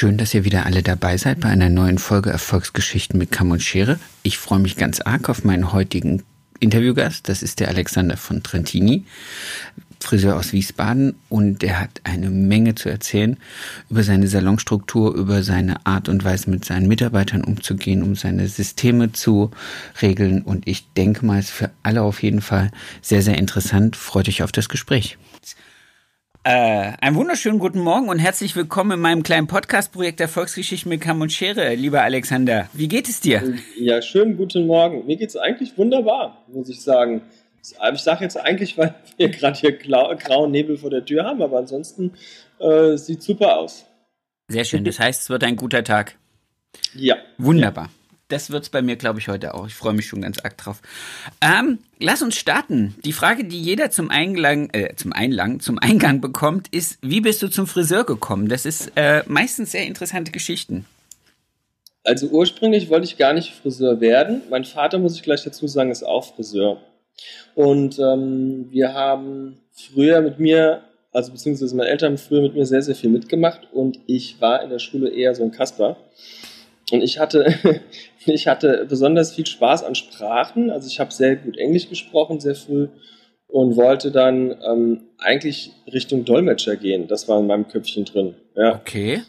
Schön, dass ihr wieder alle dabei seid bei einer neuen Folge Erfolgsgeschichten mit Kamm und Schere. Ich freue mich ganz arg auf meinen heutigen Interviewgast. Das ist der Alexander von Trentini, Friseur aus Wiesbaden. Und der hat eine Menge zu erzählen über seine Salonstruktur, über seine Art und Weise mit seinen Mitarbeitern umzugehen, um seine Systeme zu regeln. Und ich denke mal, es ist für alle auf jeden Fall sehr, sehr interessant. Freut euch auf das Gespräch. Äh, einen wunderschönen guten Morgen und herzlich willkommen in meinem kleinen Podcast-Projekt der Volksgeschichte mit Kamm und Schere, lieber Alexander. Wie geht es dir? Ja, schönen guten Morgen. Mir geht es eigentlich wunderbar, muss ich sagen. Ich sage jetzt eigentlich, weil wir gerade hier grauen Nebel vor der Tür haben, aber ansonsten äh, sieht super aus. Sehr schön. Das heißt, es wird ein guter Tag. Ja. Wunderbar. Das wird's bei mir, glaube ich, heute auch. Ich freue mich schon ganz arg drauf. Ähm, lass uns starten. Die Frage, die jeder zum Eingang, äh, zum Einlang, zum Eingang bekommt, ist: Wie bist du zum Friseur gekommen? Das ist äh, meistens sehr interessante Geschichten. Also ursprünglich wollte ich gar nicht Friseur werden. Mein Vater, muss ich gleich dazu sagen, ist auch Friseur. Und ähm, wir haben früher mit mir, also beziehungsweise meine Eltern haben früher mit mir sehr, sehr viel mitgemacht und ich war in der Schule eher so ein Kasper. Und ich hatte, ich hatte besonders viel Spaß an Sprachen. Also ich habe sehr gut Englisch gesprochen, sehr früh und wollte dann ähm, eigentlich Richtung Dolmetscher gehen. Das war in meinem Köpfchen drin. Ja. Okay.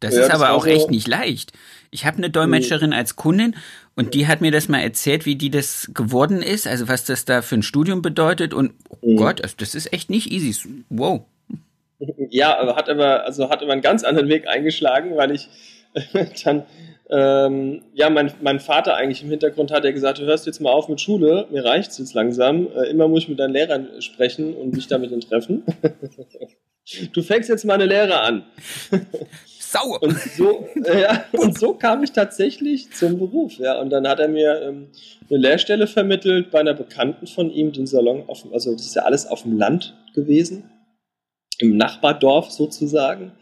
Das ja, ist aber auch so echt nicht leicht. Ich habe eine Dolmetscherin als Kundin und die hat mir das mal erzählt, wie die das geworden ist, also was das da für ein Studium bedeutet und oh mhm. Gott, das ist echt nicht easy. Wow. Ja, hat aber also hat aber einen ganz anderen Weg eingeschlagen, weil ich dann ähm, ja, mein, mein Vater eigentlich im Hintergrund hat er gesagt, du hörst jetzt mal auf mit Schule, mir reicht's jetzt langsam, äh, immer muss ich mit deinen Lehrern sprechen und mich damit treffen. du fängst jetzt mal eine Lehre an. Sauer. Und so, äh, ja, und so kam ich tatsächlich zum Beruf. Ja. Und dann hat er mir ähm, eine Lehrstelle vermittelt bei einer Bekannten von ihm, den Salon, auf, also das ist ja alles auf dem Land gewesen im Nachbardorf sozusagen,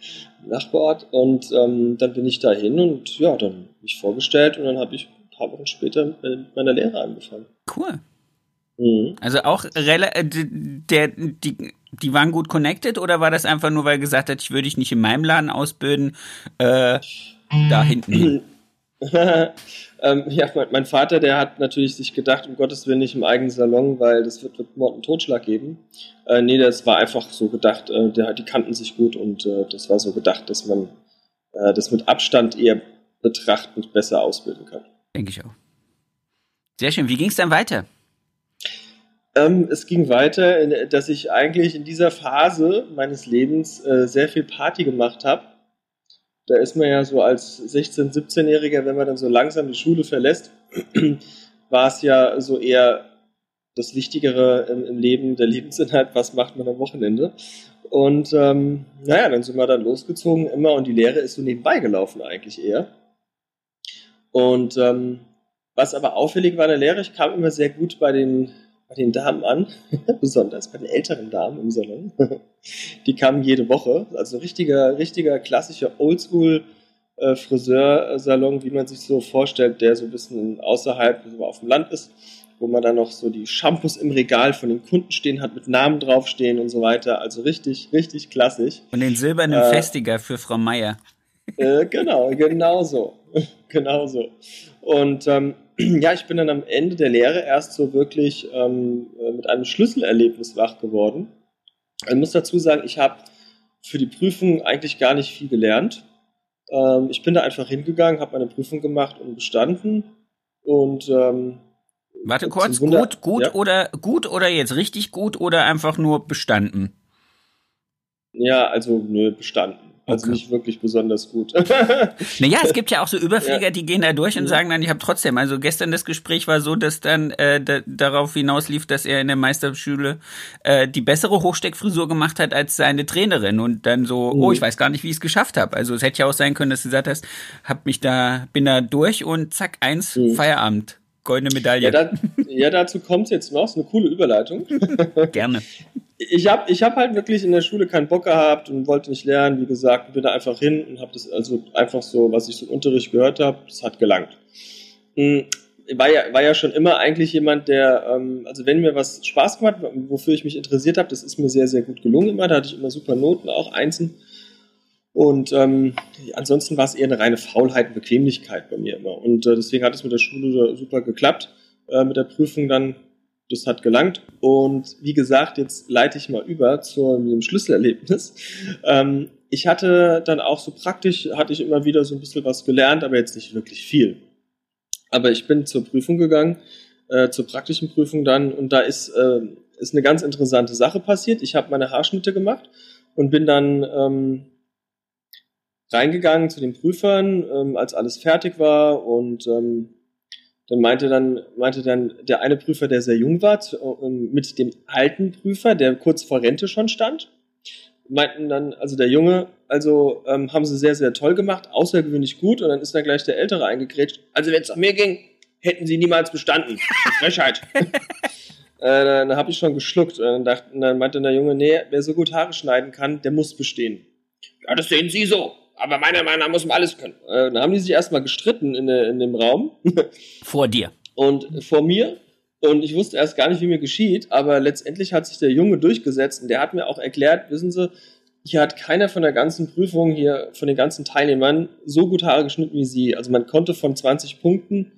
Nachbarort. Und ähm, dann bin ich da hin und ja, dann mich vorgestellt und dann habe ich ein paar Wochen später mit meiner Lehre angefangen. Cool. Mhm. Also auch äh, der, die, die waren gut connected oder war das einfach nur, weil er gesagt hat, ich würde dich nicht in meinem Laden ausbilden, äh, da hinten? ähm, ja, mein, mein, Vater, der hat natürlich sich gedacht, um Gottes Willen nicht im eigenen Salon, weil das wird, wird Mord und Totschlag geben. Äh, nee, das war einfach so gedacht, äh, der, die kannten sich gut und äh, das war so gedacht, dass man äh, das mit Abstand eher betrachtend besser ausbilden kann. Denke ich auch. Sehr schön. Wie ging es dann weiter? Ähm, es ging weiter, dass ich eigentlich in dieser Phase meines Lebens äh, sehr viel Party gemacht habe da ist man ja so als 16-, 17-Jähriger, wenn man dann so langsam die Schule verlässt, war es ja so eher das Wichtigere im, im, Leben, der Lebensinhalt, was macht man am Wochenende. Und ähm, naja, dann sind wir dann losgezogen immer und die Lehre ist so nebenbei gelaufen eigentlich eher. Und ähm, was aber auffällig war in der Lehre, ich kam immer sehr gut bei den bei den Damen an, besonders bei den älteren Damen im Salon. Die kamen jede Woche. Also richtiger, richtiger klassischer Oldschool äh, Friseursalon, wie man sich so vorstellt, der so ein bisschen außerhalb, so auf dem Land ist, wo man dann noch so die Shampoos im Regal von den Kunden stehen hat, mit Namen draufstehen und so weiter. Also richtig, richtig klassisch. Und den silbernen äh, Festiger für Frau Meier. Äh, genau, genau so. genau so. Und ähm, ja, ich bin dann am Ende der Lehre erst so wirklich ähm, äh, mit einem Schlüsselerlebnis wach geworden. Ich muss dazu sagen, ich habe für die Prüfung eigentlich gar nicht viel gelernt. Ähm, ich bin da einfach hingegangen, habe meine Prüfung gemacht und bestanden. Und ähm, warte kurz, gut, gut ja? oder gut oder jetzt richtig gut oder einfach nur bestanden? Ja, also nö, bestanden. Also okay. nicht wirklich besonders gut. naja, es gibt ja auch so Überflieger, ja. die gehen da durch und sagen dann, ich habe trotzdem. Also gestern das Gespräch war so, dass dann äh, da, darauf hinauslief, dass er in der Meisterschule äh, die bessere Hochsteckfrisur gemacht hat als seine Trainerin und dann so, mhm. oh, ich weiß gar nicht, wie ich es geschafft habe. Also es hätte ja auch sein können, dass du gesagt hast, hab mich da, bin da durch und zack, eins, mhm. Feierabend. goldene Medaille. Ja, da, ja dazu kommt jetzt noch, ist eine coole Überleitung. Gerne. Ich habe ich hab halt wirklich in der Schule keinen Bock gehabt und wollte nicht lernen, wie gesagt, bin da einfach hin und habe das also einfach so, was ich so im Unterricht gehört habe, das hat gelangt. Hm, war ja, war ja schon immer eigentlich jemand, der, ähm, also wenn mir was Spaß gemacht, wofür ich mich interessiert habe, das ist mir sehr, sehr gut gelungen immer, da hatte ich immer super Noten, auch Einsen. Und ähm, ansonsten war es eher eine reine Faulheit und Bequemlichkeit bei mir immer. Und äh, deswegen hat es mit der Schule super geklappt, äh, mit der Prüfung dann, das hat gelangt. Und wie gesagt, jetzt leite ich mal über zu dem Schlüsselerlebnis. Ähm, ich hatte dann auch so praktisch, hatte ich immer wieder so ein bisschen was gelernt, aber jetzt nicht wirklich viel. Aber ich bin zur Prüfung gegangen, äh, zur praktischen Prüfung dann, und da ist, äh, ist eine ganz interessante Sache passiert. Ich habe meine Haarschnitte gemacht und bin dann ähm, reingegangen zu den Prüfern, ähm, als alles fertig war und ähm, dann meinte dann meinte dann der eine Prüfer, der sehr jung war, zu, ähm, mit dem alten Prüfer, der kurz vor Rente schon stand, meinten dann also der Junge, also ähm, haben sie sehr sehr toll gemacht, außergewöhnlich gut und dann ist dann gleich der ältere eingegrätscht. Also wenn es nach mir ging, hätten sie niemals bestanden. Frechheit. äh, dann habe ich schon geschluckt und dann, dachte, und dann meinte der Junge, nee, wer so gut Haare schneiden kann, der muss bestehen. Ja, das sehen Sie so aber meiner Meinung nach muss man alles können. Äh, dann haben die sich erstmal gestritten in, in dem Raum. Vor dir. Und vor mir. Und ich wusste erst gar nicht, wie mir geschieht, aber letztendlich hat sich der Junge durchgesetzt und der hat mir auch erklärt, wissen Sie, hier hat keiner von der ganzen Prüfung hier, von den ganzen Teilnehmern so gut Haare geschnitten wie Sie. Also man konnte von 20 Punkten,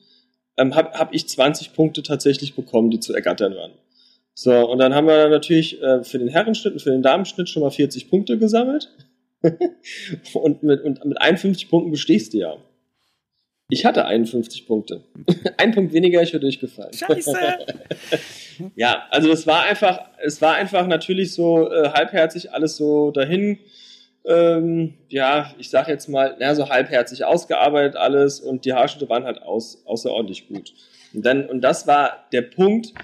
ähm, habe hab ich 20 Punkte tatsächlich bekommen, die zu ergattern waren. So, und dann haben wir natürlich äh, für den Herrenschnitt und für den Damenschnitt schon mal 40 Punkte gesammelt. und, mit, und mit 51 Punkten bestehst du ja. Ich hatte 51 Punkte. Ein Punkt weniger, ich wäre durchgefallen. Scheiße. ja, also es war einfach, es war einfach natürlich so äh, halbherzig alles so dahin. Ähm, ja, ich sag jetzt mal, na, so halbherzig ausgearbeitet alles und die Haarschnitte waren halt aus, außerordentlich gut. Und dann, und das war der Punkt,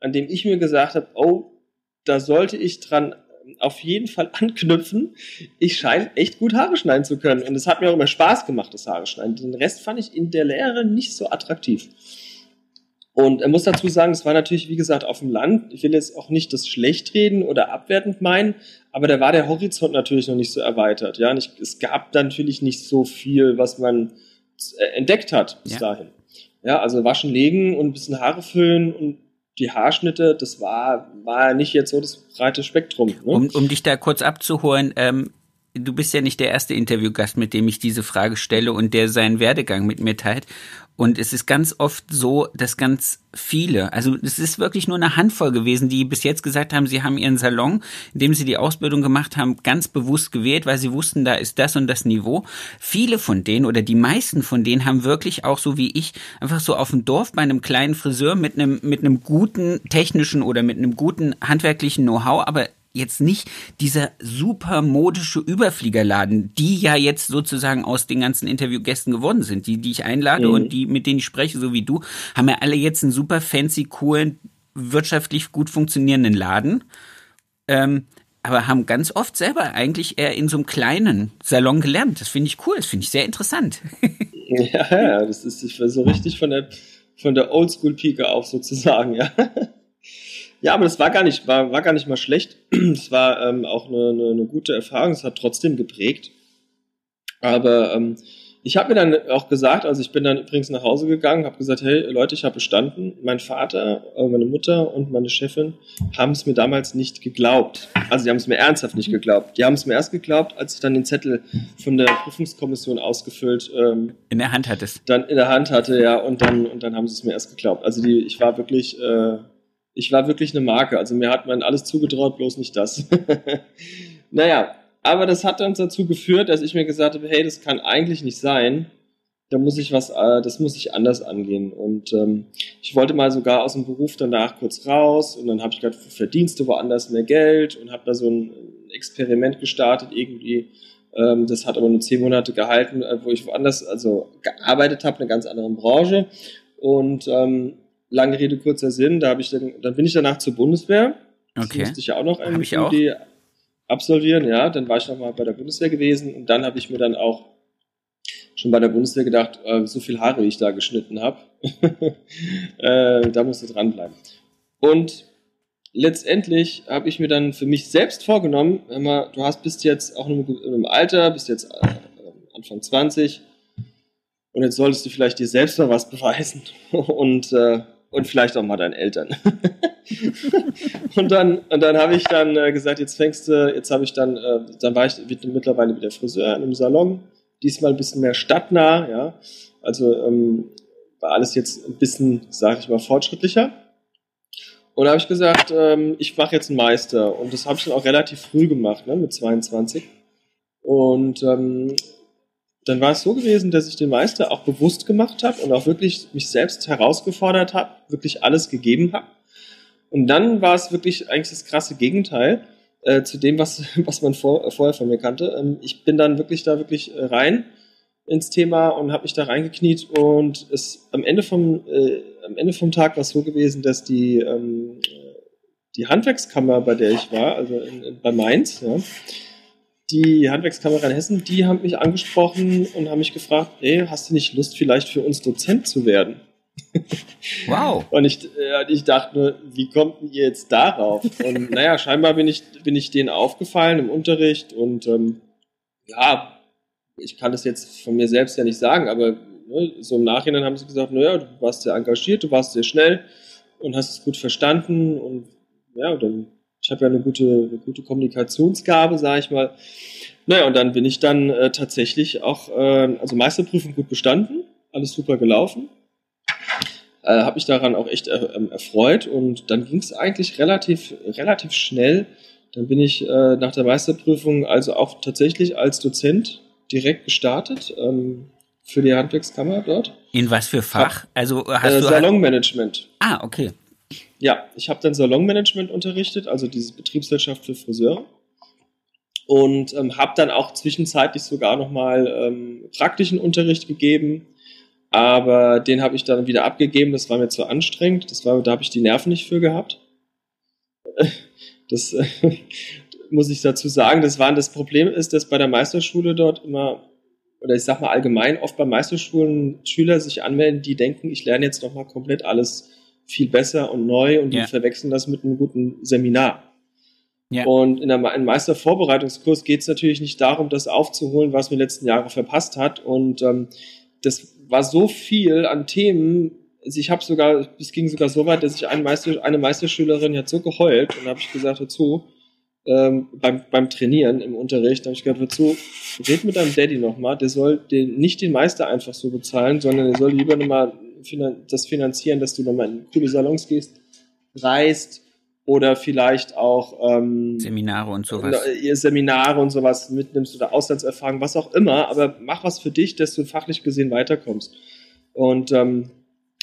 an dem ich mir gesagt habe, oh, da sollte ich dran auf jeden Fall anknüpfen. Ich scheine echt gut Haare schneiden zu können. Und es hat mir auch immer Spaß gemacht, das Haare schneiden. Den Rest fand ich in der Lehre nicht so attraktiv. Und er muss dazu sagen, es war natürlich, wie gesagt, auf dem Land. Ich will jetzt auch nicht das schlecht reden oder abwertend meinen, aber da war der Horizont natürlich noch nicht so erweitert. Ja, ich, es gab natürlich nicht so viel, was man äh, entdeckt hat bis ja. dahin. Ja, also waschen, legen und ein bisschen Haare füllen und die Haarschnitte, das war, war nicht jetzt so das breite Spektrum. Ne? Um, um dich da kurz abzuholen, ähm, du bist ja nicht der erste Interviewgast, mit dem ich diese Frage stelle und der seinen Werdegang mit mir teilt. Und es ist ganz oft so, dass ganz viele, also es ist wirklich nur eine Handvoll gewesen, die bis jetzt gesagt haben, sie haben ihren Salon, in dem sie die Ausbildung gemacht haben, ganz bewusst gewählt, weil sie wussten, da ist das und das Niveau. Viele von denen oder die meisten von denen haben wirklich auch so wie ich einfach so auf dem Dorf bei einem kleinen Friseur mit einem mit einem guten technischen oder mit einem guten handwerklichen Know-how, aber jetzt nicht dieser super modische Überfliegerladen, die ja jetzt sozusagen aus den ganzen Interviewgästen geworden sind, die, die ich einlade mhm. und die, mit denen ich spreche, so wie du, haben ja alle jetzt einen super fancy, coolen, wirtschaftlich gut funktionierenden Laden. Ähm, aber haben ganz oft selber eigentlich eher in so einem kleinen Salon gelernt. Das finde ich cool, das finde ich sehr interessant. ja, ja, das ist so richtig von der, von der Oldschool-Pike auf sozusagen, ja. Ja, aber das war gar nicht, war, war gar nicht mal schlecht. Es war ähm, auch eine, eine, eine, gute Erfahrung. Es hat trotzdem geprägt. Aber ähm, ich habe mir dann auch gesagt, also ich bin dann übrigens nach Hause gegangen, habe gesagt, hey Leute, ich habe bestanden. Mein Vater, äh, meine Mutter und meine Chefin haben es mir damals nicht geglaubt. Also die haben es mir ernsthaft nicht geglaubt. Die haben es mir erst geglaubt, als ich dann den Zettel von der Prüfungskommission ausgefüllt ähm, in der Hand hattest. Dann in der Hand hatte, ja, und dann und dann haben sie es mir erst geglaubt. Also die, ich war wirklich äh, ich war wirklich eine Marke. Also mir hat man alles zugetraut, bloß nicht das. naja, aber das hat dann dazu geführt, dass ich mir gesagt habe, hey, das kann eigentlich nicht sein. Da muss ich was, äh, das muss ich anders angehen. Und ähm, ich wollte mal sogar aus dem Beruf danach kurz raus und dann habe ich gerade Verdienste woanders mehr Geld und habe da so ein Experiment gestartet irgendwie. Ähm, das hat aber nur zehn Monate gehalten, äh, wo ich woanders also gearbeitet habe, eine ganz andere Branche. Und ähm, lange Rede, kurzer Sinn, da habe ich dann, dann bin ich danach zur Bundeswehr. Okay. Das musste ich ja auch noch ein auch. absolvieren, ja. Dann war ich nochmal bei der Bundeswehr gewesen und dann habe ich mir dann auch schon bei der Bundeswehr gedacht, äh, so viel Haare, wie ich da geschnitten habe, äh, da musst du dranbleiben. Und letztendlich habe ich mir dann für mich selbst vorgenommen, immer, du hast bist jetzt auch in einem Alter, bist jetzt äh, Anfang 20 und jetzt solltest du vielleicht dir selbst mal was beweisen und äh, und vielleicht auch mal deinen Eltern. und dann, und dann habe ich dann äh, gesagt, jetzt fängst du, jetzt habe ich dann, äh, dann war ich mittlerweile wieder Friseur in einem Salon, diesmal ein bisschen mehr stadtnah, ja. Also ähm, war alles jetzt ein bisschen, sage ich mal, fortschrittlicher. Und da habe ich gesagt, ähm, ich mache jetzt einen Meister. Und das habe ich dann auch relativ früh gemacht, ne, mit 22. Und ähm, dann war es so gewesen, dass ich den Meister auch bewusst gemacht habe und auch wirklich mich selbst herausgefordert habe, wirklich alles gegeben habe. Und dann war es wirklich eigentlich das krasse Gegenteil äh, zu dem, was, was man vor, vorher von mir kannte. Ähm, ich bin dann wirklich da wirklich äh, rein ins Thema und habe mich da reingekniet und es am Ende vom äh, am Ende vom Tag war es so gewesen, dass die ähm, die Handwerkskammer, bei der ich war, also in, in, bei Mainz, ja, die Handwerkskammer in Hessen, die haben mich angesprochen und haben mich gefragt, ey, hast du nicht Lust, vielleicht für uns Dozent zu werden? Wow. und ich, äh, ich dachte nur, wie kommt ihr jetzt darauf? Und naja, scheinbar bin ich, bin ich denen aufgefallen im Unterricht und ähm, ja, ich kann das jetzt von mir selbst ja nicht sagen, aber ne, so im Nachhinein haben sie gesagt, naja, du warst sehr engagiert, du warst sehr schnell und hast es gut verstanden und ja, dann ich habe ja eine gute, eine gute Kommunikationsgabe, sage ich mal. Naja, und dann bin ich dann äh, tatsächlich auch, äh, also Meisterprüfung gut bestanden, alles super gelaufen. Äh, habe mich daran auch echt er, ähm, erfreut und dann ging es eigentlich relativ, relativ schnell. Dann bin ich äh, nach der Meisterprüfung also auch tatsächlich als Dozent direkt gestartet ähm, für die Handwerkskammer dort. In was für Fach? Also hast äh, du Salonmanagement. Ah, okay. Ja, ich habe dann Salonmanagement unterrichtet, also diese Betriebswirtschaft für Friseure. Und ähm, habe dann auch zwischenzeitlich sogar nochmal ähm, praktischen Unterricht gegeben. Aber den habe ich dann wieder abgegeben, das war mir zu anstrengend. Das war, da habe ich die Nerven nicht für gehabt. Das äh, muss ich dazu sagen. Das war das Problem ist, dass bei der Meisterschule dort immer, oder ich sag mal allgemein, oft bei Meisterschulen Schüler sich anmelden, die denken, ich lerne jetzt nochmal komplett alles viel besser und neu und die ja. verwechseln das mit einem guten Seminar. Ja. Und in einem Meistervorbereitungskurs geht es natürlich nicht darum, das aufzuholen, was man letzten Jahre verpasst hat. Und ähm, das war so viel an Themen. Also ich habe sogar, es ging sogar so weit, dass ich eine, Meister, eine Meisterschülerin hat so geheult und habe ich gesagt dazu, ähm, beim, beim Trainieren im Unterricht, habe ich gesagt, dazu, red mit deinem Daddy nochmal, der soll den, nicht den Meister einfach so bezahlen, sondern der soll lieber nochmal das finanzieren, dass du nochmal in coole Salons gehst, reist oder vielleicht auch ähm, Seminare und sowas. Äh, Seminare und sowas mitnimmst oder Auslandserfahrung, was auch immer, aber mach was für dich, dass du fachlich gesehen weiterkommst. Und ähm,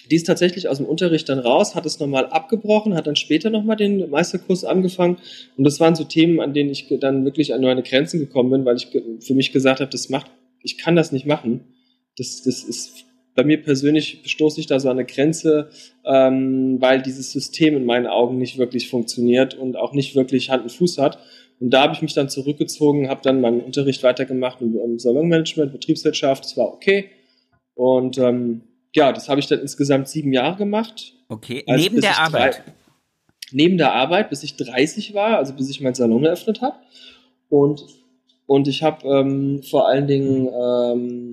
die ist tatsächlich aus dem Unterricht dann raus, hat es nochmal abgebrochen, hat dann später nochmal den Meisterkurs angefangen. Und das waren so Themen, an denen ich dann wirklich an meine Grenzen gekommen bin, weil ich für mich gesagt habe, das macht, ich kann das nicht machen. Das, das ist bei mir persönlich stoße ich da so an eine Grenze, ähm, weil dieses System in meinen Augen nicht wirklich funktioniert und auch nicht wirklich Hand und Fuß hat. Und da habe ich mich dann zurückgezogen, habe dann meinen Unterricht weitergemacht im, Salonmanagement, Betriebswirtschaft, das war okay. Und ähm, ja, das habe ich dann insgesamt sieben Jahre gemacht. Okay, also neben der Arbeit? Drei, neben der Arbeit, bis ich 30 war, also bis ich meinen Salon eröffnet habe. Und, und ich habe ähm, vor allen Dingen ähm,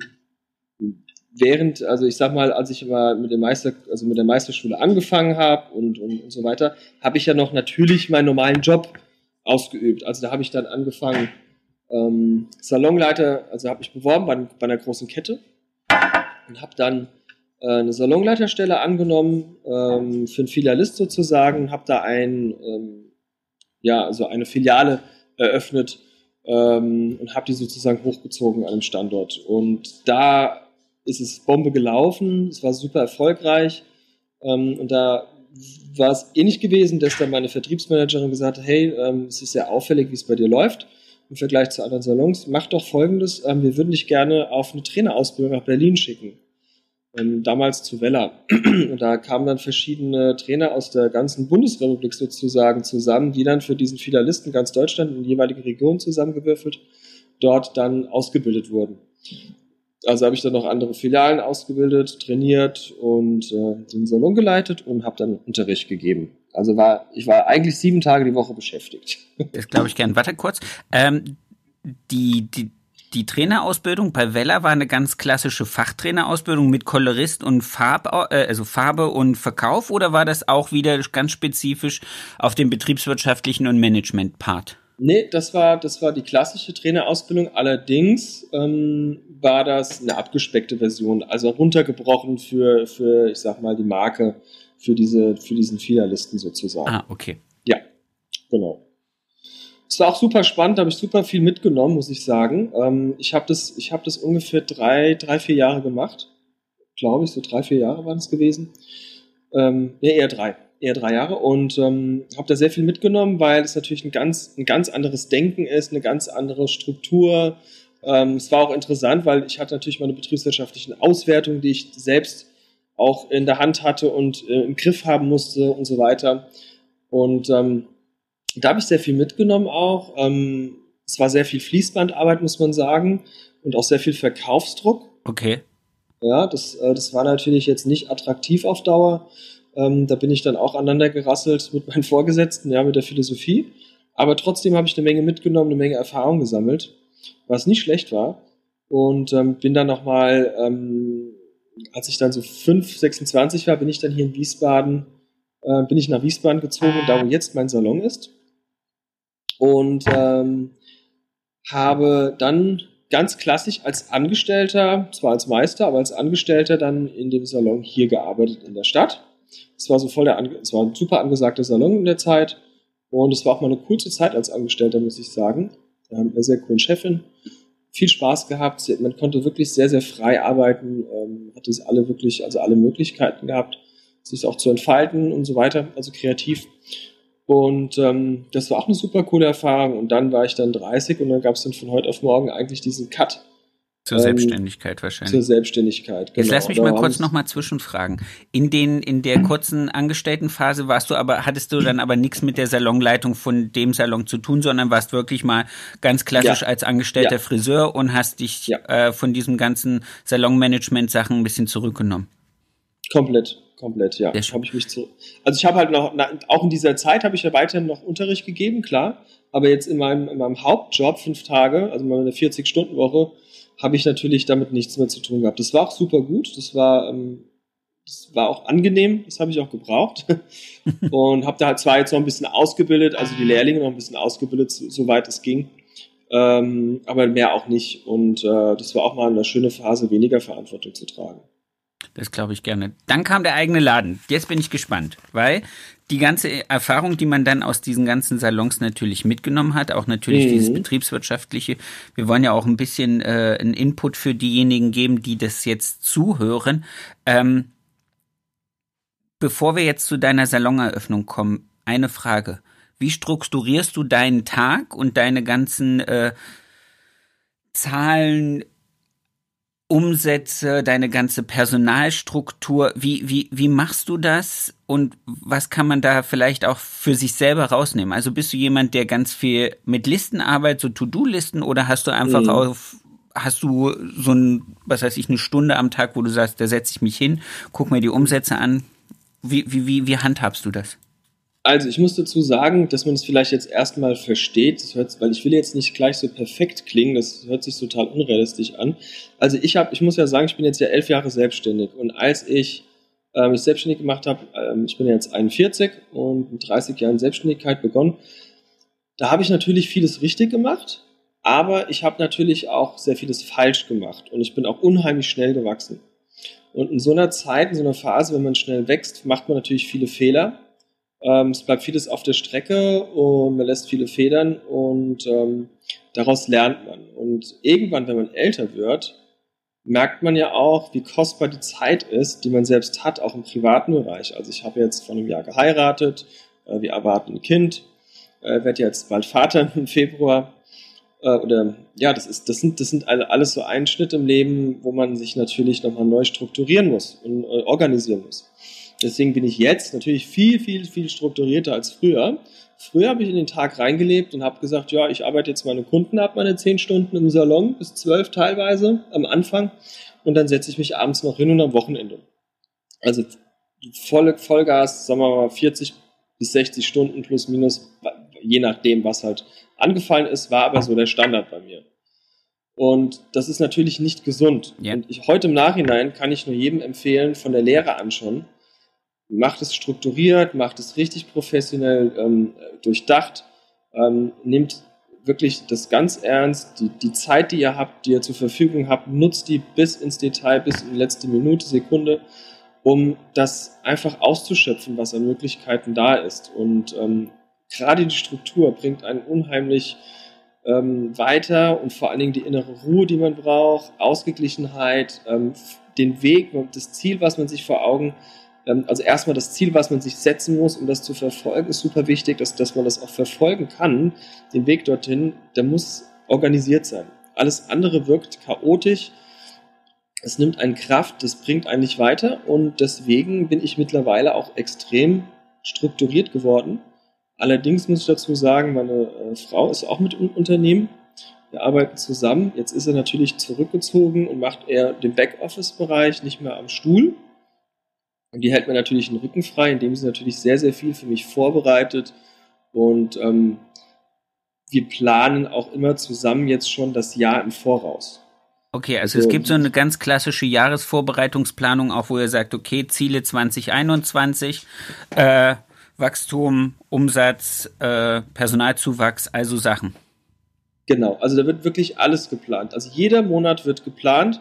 während, also ich sag mal, als ich immer mit dem Meister, also mit der Meisterschule angefangen habe und, und, und so weiter, habe ich ja noch natürlich meinen normalen Job ausgeübt. Also da habe ich dann angefangen, ähm, Salonleiter, also habe ich beworben bei, bei einer großen Kette und habe dann äh, eine Salonleiterstelle angenommen ähm, für einen Filialist sozusagen, habe da ein, ähm, ja, also eine Filiale eröffnet ähm, und habe die sozusagen hochgezogen an dem Standort. Und da ist es Bombe gelaufen, es war super erfolgreich ähm, und da war es ähnlich gewesen, dass dann meine Vertriebsmanagerin gesagt hat, hey, ähm, es ist sehr auffällig, wie es bei dir läuft im Vergleich zu anderen Salons. Mach doch Folgendes, ähm, wir würden dich gerne auf eine Trainerausbildung nach Berlin schicken. Ähm, damals zu Vella. Und da kamen dann verschiedene Trainer aus der ganzen Bundesrepublik sozusagen zusammen, die dann für diesen Filialisten ganz Deutschland in jeweilige Regionen zusammengewürfelt dort dann ausgebildet wurden. Also habe ich dann noch andere Filialen ausgebildet, trainiert und äh, den Salon geleitet und habe dann Unterricht gegeben. Also war ich war eigentlich sieben Tage die Woche beschäftigt. Das glaube ich gern. Warte kurz. Ähm, die, die, die Trainerausbildung bei Weller war eine ganz klassische Fachtrainerausbildung mit Kolorist und Farb, äh, also Farbe und Verkauf oder war das auch wieder ganz spezifisch auf den betriebswirtschaftlichen und Management-Part? Nee, das war, das war die klassische Trainerausbildung. Allerdings ähm, war das eine abgespeckte Version, also runtergebrochen für, für, ich sag mal, die Marke, für diese, für diesen Filialisten sozusagen. Ah, okay. Ja, genau. Es war auch super spannend, da habe ich super viel mitgenommen, muss ich sagen. Ähm, ich habe das, ich hab das ungefähr drei, drei, vier Jahre gemacht. Glaube ich, so drei, vier Jahre waren es gewesen. Ähm, nee, eher drei. Eher drei Jahre. Und ähm, habe da sehr viel mitgenommen, weil es natürlich ein ganz, ein ganz anderes Denken ist, eine ganz andere Struktur. Ähm, es war auch interessant, weil ich hatte natürlich meine betriebswirtschaftlichen Auswertungen, die ich selbst auch in der Hand hatte und äh, im Griff haben musste und so weiter. Und ähm, da habe ich sehr viel mitgenommen auch. Ähm, es war sehr viel Fließbandarbeit, muss man sagen, und auch sehr viel Verkaufsdruck. Okay. Ja, das, äh, das war natürlich jetzt nicht attraktiv auf Dauer. Ähm, da bin ich dann auch aneinander gerasselt mit meinen Vorgesetzten, ja, mit der Philosophie. Aber trotzdem habe ich eine Menge mitgenommen, eine Menge Erfahrung gesammelt, was nicht schlecht war. Und ähm, bin dann nochmal, ähm, als ich dann so 5, 26 war, bin ich dann hier in Wiesbaden, äh, bin ich nach Wiesbaden gezogen, da wo jetzt mein Salon ist und ähm, habe dann ganz klassisch als Angestellter, zwar als Meister, aber als Angestellter dann in dem Salon hier gearbeitet in der Stadt. Es war so voll der, es war ein super angesagter Salon in der Zeit und es war auch mal eine coolste Zeit als Angestellter, muss ich sagen. Wir haben eine sehr coole Chefin, viel Spaß gehabt, man konnte wirklich sehr, sehr frei arbeiten, ähm, hatte alle wirklich, also alle Möglichkeiten gehabt, sich auch zu entfalten und so weiter, also kreativ. Und ähm, das war auch eine super coole Erfahrung. Und dann war ich dann 30 und dann gab es dann von heute auf morgen eigentlich diesen Cut. Zur ähm, Selbstständigkeit wahrscheinlich. Zur Selbstständigkeit. Genau. Jetzt lass mich mal kurz nochmal zwischenfragen. In den in der kurzen Angestelltenphase warst du aber hattest du dann aber nichts mit der Salonleitung von dem Salon zu tun, sondern warst wirklich mal ganz klassisch ja. als angestellter ja. Friseur und hast dich ja. äh, von diesem ganzen Salonmanagement Sachen ein bisschen zurückgenommen. Komplett komplett, ja. Habe ich mich zu. Also ich habe halt noch, auch in dieser Zeit habe ich ja weiterhin noch Unterricht gegeben, klar. Aber jetzt in meinem, in meinem Hauptjob, fünf Tage, also meine 40-Stunden-Woche, habe ich natürlich damit nichts mehr zu tun gehabt. Das war auch super gut. Das war, ähm, das war auch angenehm. Das habe ich auch gebraucht. und habe da halt zwar jetzt noch ein bisschen ausgebildet, also die Lehrlinge noch ein bisschen ausgebildet, soweit es ging. Ähm, aber mehr auch nicht. Und äh, das war auch mal eine schöne Phase, weniger Verantwortung zu tragen. Das glaube ich gerne. Dann kam der eigene Laden. Jetzt bin ich gespannt, weil die ganze Erfahrung, die man dann aus diesen ganzen Salons natürlich mitgenommen hat, auch natürlich mhm. dieses betriebswirtschaftliche. Wir wollen ja auch ein bisschen äh, einen Input für diejenigen geben, die das jetzt zuhören. Ähm, bevor wir jetzt zu deiner Saloneröffnung kommen, eine Frage. Wie strukturierst du deinen Tag und deine ganzen äh, Zahlen, Umsätze, deine ganze Personalstruktur. Wie, wie, wie machst du das und was kann man da vielleicht auch für sich selber rausnehmen? Also bist du jemand, der ganz viel mit Listen arbeitet, so To-Do-Listen oder hast du einfach mhm. auf hast du so ein, was weiß ich, eine Stunde am Tag, wo du sagst, da setze ich mich hin, guck mir die Umsätze an. Wie, wie, wie, wie handhabst du das? Also ich muss dazu sagen, dass man es vielleicht jetzt erstmal versteht, hört, weil ich will jetzt nicht gleich so perfekt klingen, das hört sich total unrealistisch an. Also ich habe, ich muss ja sagen, ich bin jetzt ja elf Jahre selbstständig. Und als ich äh, mich selbstständig gemacht habe, äh, ich bin jetzt 41 und mit 30 Jahren Selbstständigkeit begonnen, da habe ich natürlich vieles richtig gemacht, aber ich habe natürlich auch sehr vieles falsch gemacht. Und ich bin auch unheimlich schnell gewachsen. Und in so einer Zeit, in so einer Phase, wenn man schnell wächst, macht man natürlich viele Fehler ähm, es bleibt vieles auf der Strecke und man lässt viele Federn und ähm, daraus lernt man. Und irgendwann, wenn man älter wird, merkt man ja auch, wie kostbar die Zeit ist, die man selbst hat, auch im privaten Bereich. Also ich habe jetzt vor einem Jahr geheiratet, äh, wir erwarten ein Kind, äh, werde jetzt bald Vater im Februar. Äh, oder ja, das ist, das sind, das sind alles so Einschnitte im Leben, wo man sich natürlich nochmal neu strukturieren muss und äh, organisieren muss. Deswegen bin ich jetzt natürlich viel, viel, viel strukturierter als früher. Früher habe ich in den Tag reingelebt und habe gesagt, ja, ich arbeite jetzt meine Kunden ab, meine zehn Stunden im Salon, bis zwölf teilweise am Anfang. Und dann setze ich mich abends noch hin und am Wochenende. Also volle Vollgas, sagen wir mal 40 bis 60 Stunden plus minus, je nachdem, was halt angefallen ist, war aber so der Standard bei mir. Und das ist natürlich nicht gesund. Ja. Und ich, heute im Nachhinein kann ich nur jedem empfehlen, von der Lehre an schon, macht es strukturiert, macht es richtig professionell ähm, durchdacht, ähm, nimmt wirklich das ganz ernst, die, die Zeit, die ihr habt, die ihr zur Verfügung habt, nutzt die bis ins Detail, bis in die letzte Minute, Sekunde, um das einfach auszuschöpfen, was an Möglichkeiten da ist. Und ähm, gerade die Struktur bringt einen unheimlich ähm, weiter und vor allen Dingen die innere Ruhe, die man braucht, Ausgeglichenheit, ähm, den Weg, das Ziel, was man sich vor Augen ähm, also erstmal das Ziel, was man sich setzen muss, um das zu verfolgen, ist super wichtig, dass, dass man das auch verfolgen kann. Den Weg dorthin, der muss organisiert sein. Alles andere wirkt chaotisch. Es nimmt einen Kraft, das bringt einen nicht weiter und deswegen bin ich mittlerweile auch extrem strukturiert geworden. Allerdings muss ich dazu sagen, meine äh, Frau ist auch mit im Unternehmen. Wir arbeiten zusammen. Jetzt ist er natürlich zurückgezogen und macht eher den Backoffice-Bereich, nicht mehr am Stuhl. Und die hält mir natürlich den Rücken frei, indem sie natürlich sehr, sehr viel für mich vorbereitet. Und ähm, wir planen auch immer zusammen jetzt schon das Jahr im Voraus. Okay, also so, es gibt so eine ganz klassische Jahresvorbereitungsplanung, auch wo ihr sagt, okay, Ziele 2021, äh, Wachstum, Umsatz, äh, Personalzuwachs, also Sachen. Genau, also da wird wirklich alles geplant. Also jeder Monat wird geplant.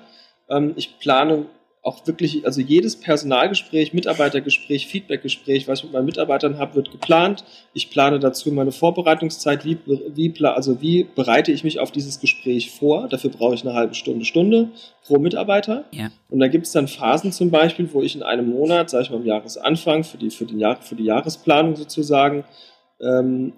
Ähm, ich plane auch wirklich, also jedes Personalgespräch, Mitarbeitergespräch, Feedbackgespräch, was ich mit meinen Mitarbeitern habe, wird geplant. Ich plane dazu meine Vorbereitungszeit, wie, wie, also wie bereite ich mich auf dieses Gespräch vor. Dafür brauche ich eine halbe Stunde, Stunde pro Mitarbeiter. Ja. Und da gibt es dann Phasen zum Beispiel, wo ich in einem Monat, sage ich mal am Jahresanfang, für die, für, den Jahr, für die Jahresplanung sozusagen, ähm,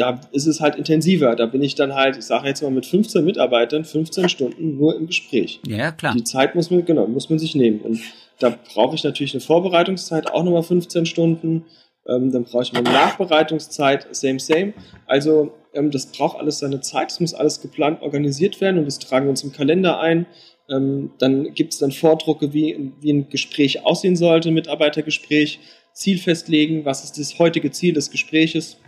da ist es halt intensiver. Da bin ich dann halt, ich sage jetzt mal mit 15 Mitarbeitern, 15 Stunden nur im Gespräch. Ja, klar. Die Zeit muss man, genau, muss man sich nehmen. Und da brauche ich natürlich eine Vorbereitungszeit, auch nochmal 15 Stunden. Ähm, dann brauche ich eine Nachbereitungszeit, same, same. Also ähm, das braucht alles seine Zeit, es muss alles geplant organisiert werden und das tragen wir uns im Kalender ein. Ähm, dann gibt es dann Vordrucke, wie, wie ein Gespräch aussehen sollte, Mitarbeitergespräch, Ziel festlegen, was ist das heutige Ziel des Gespräches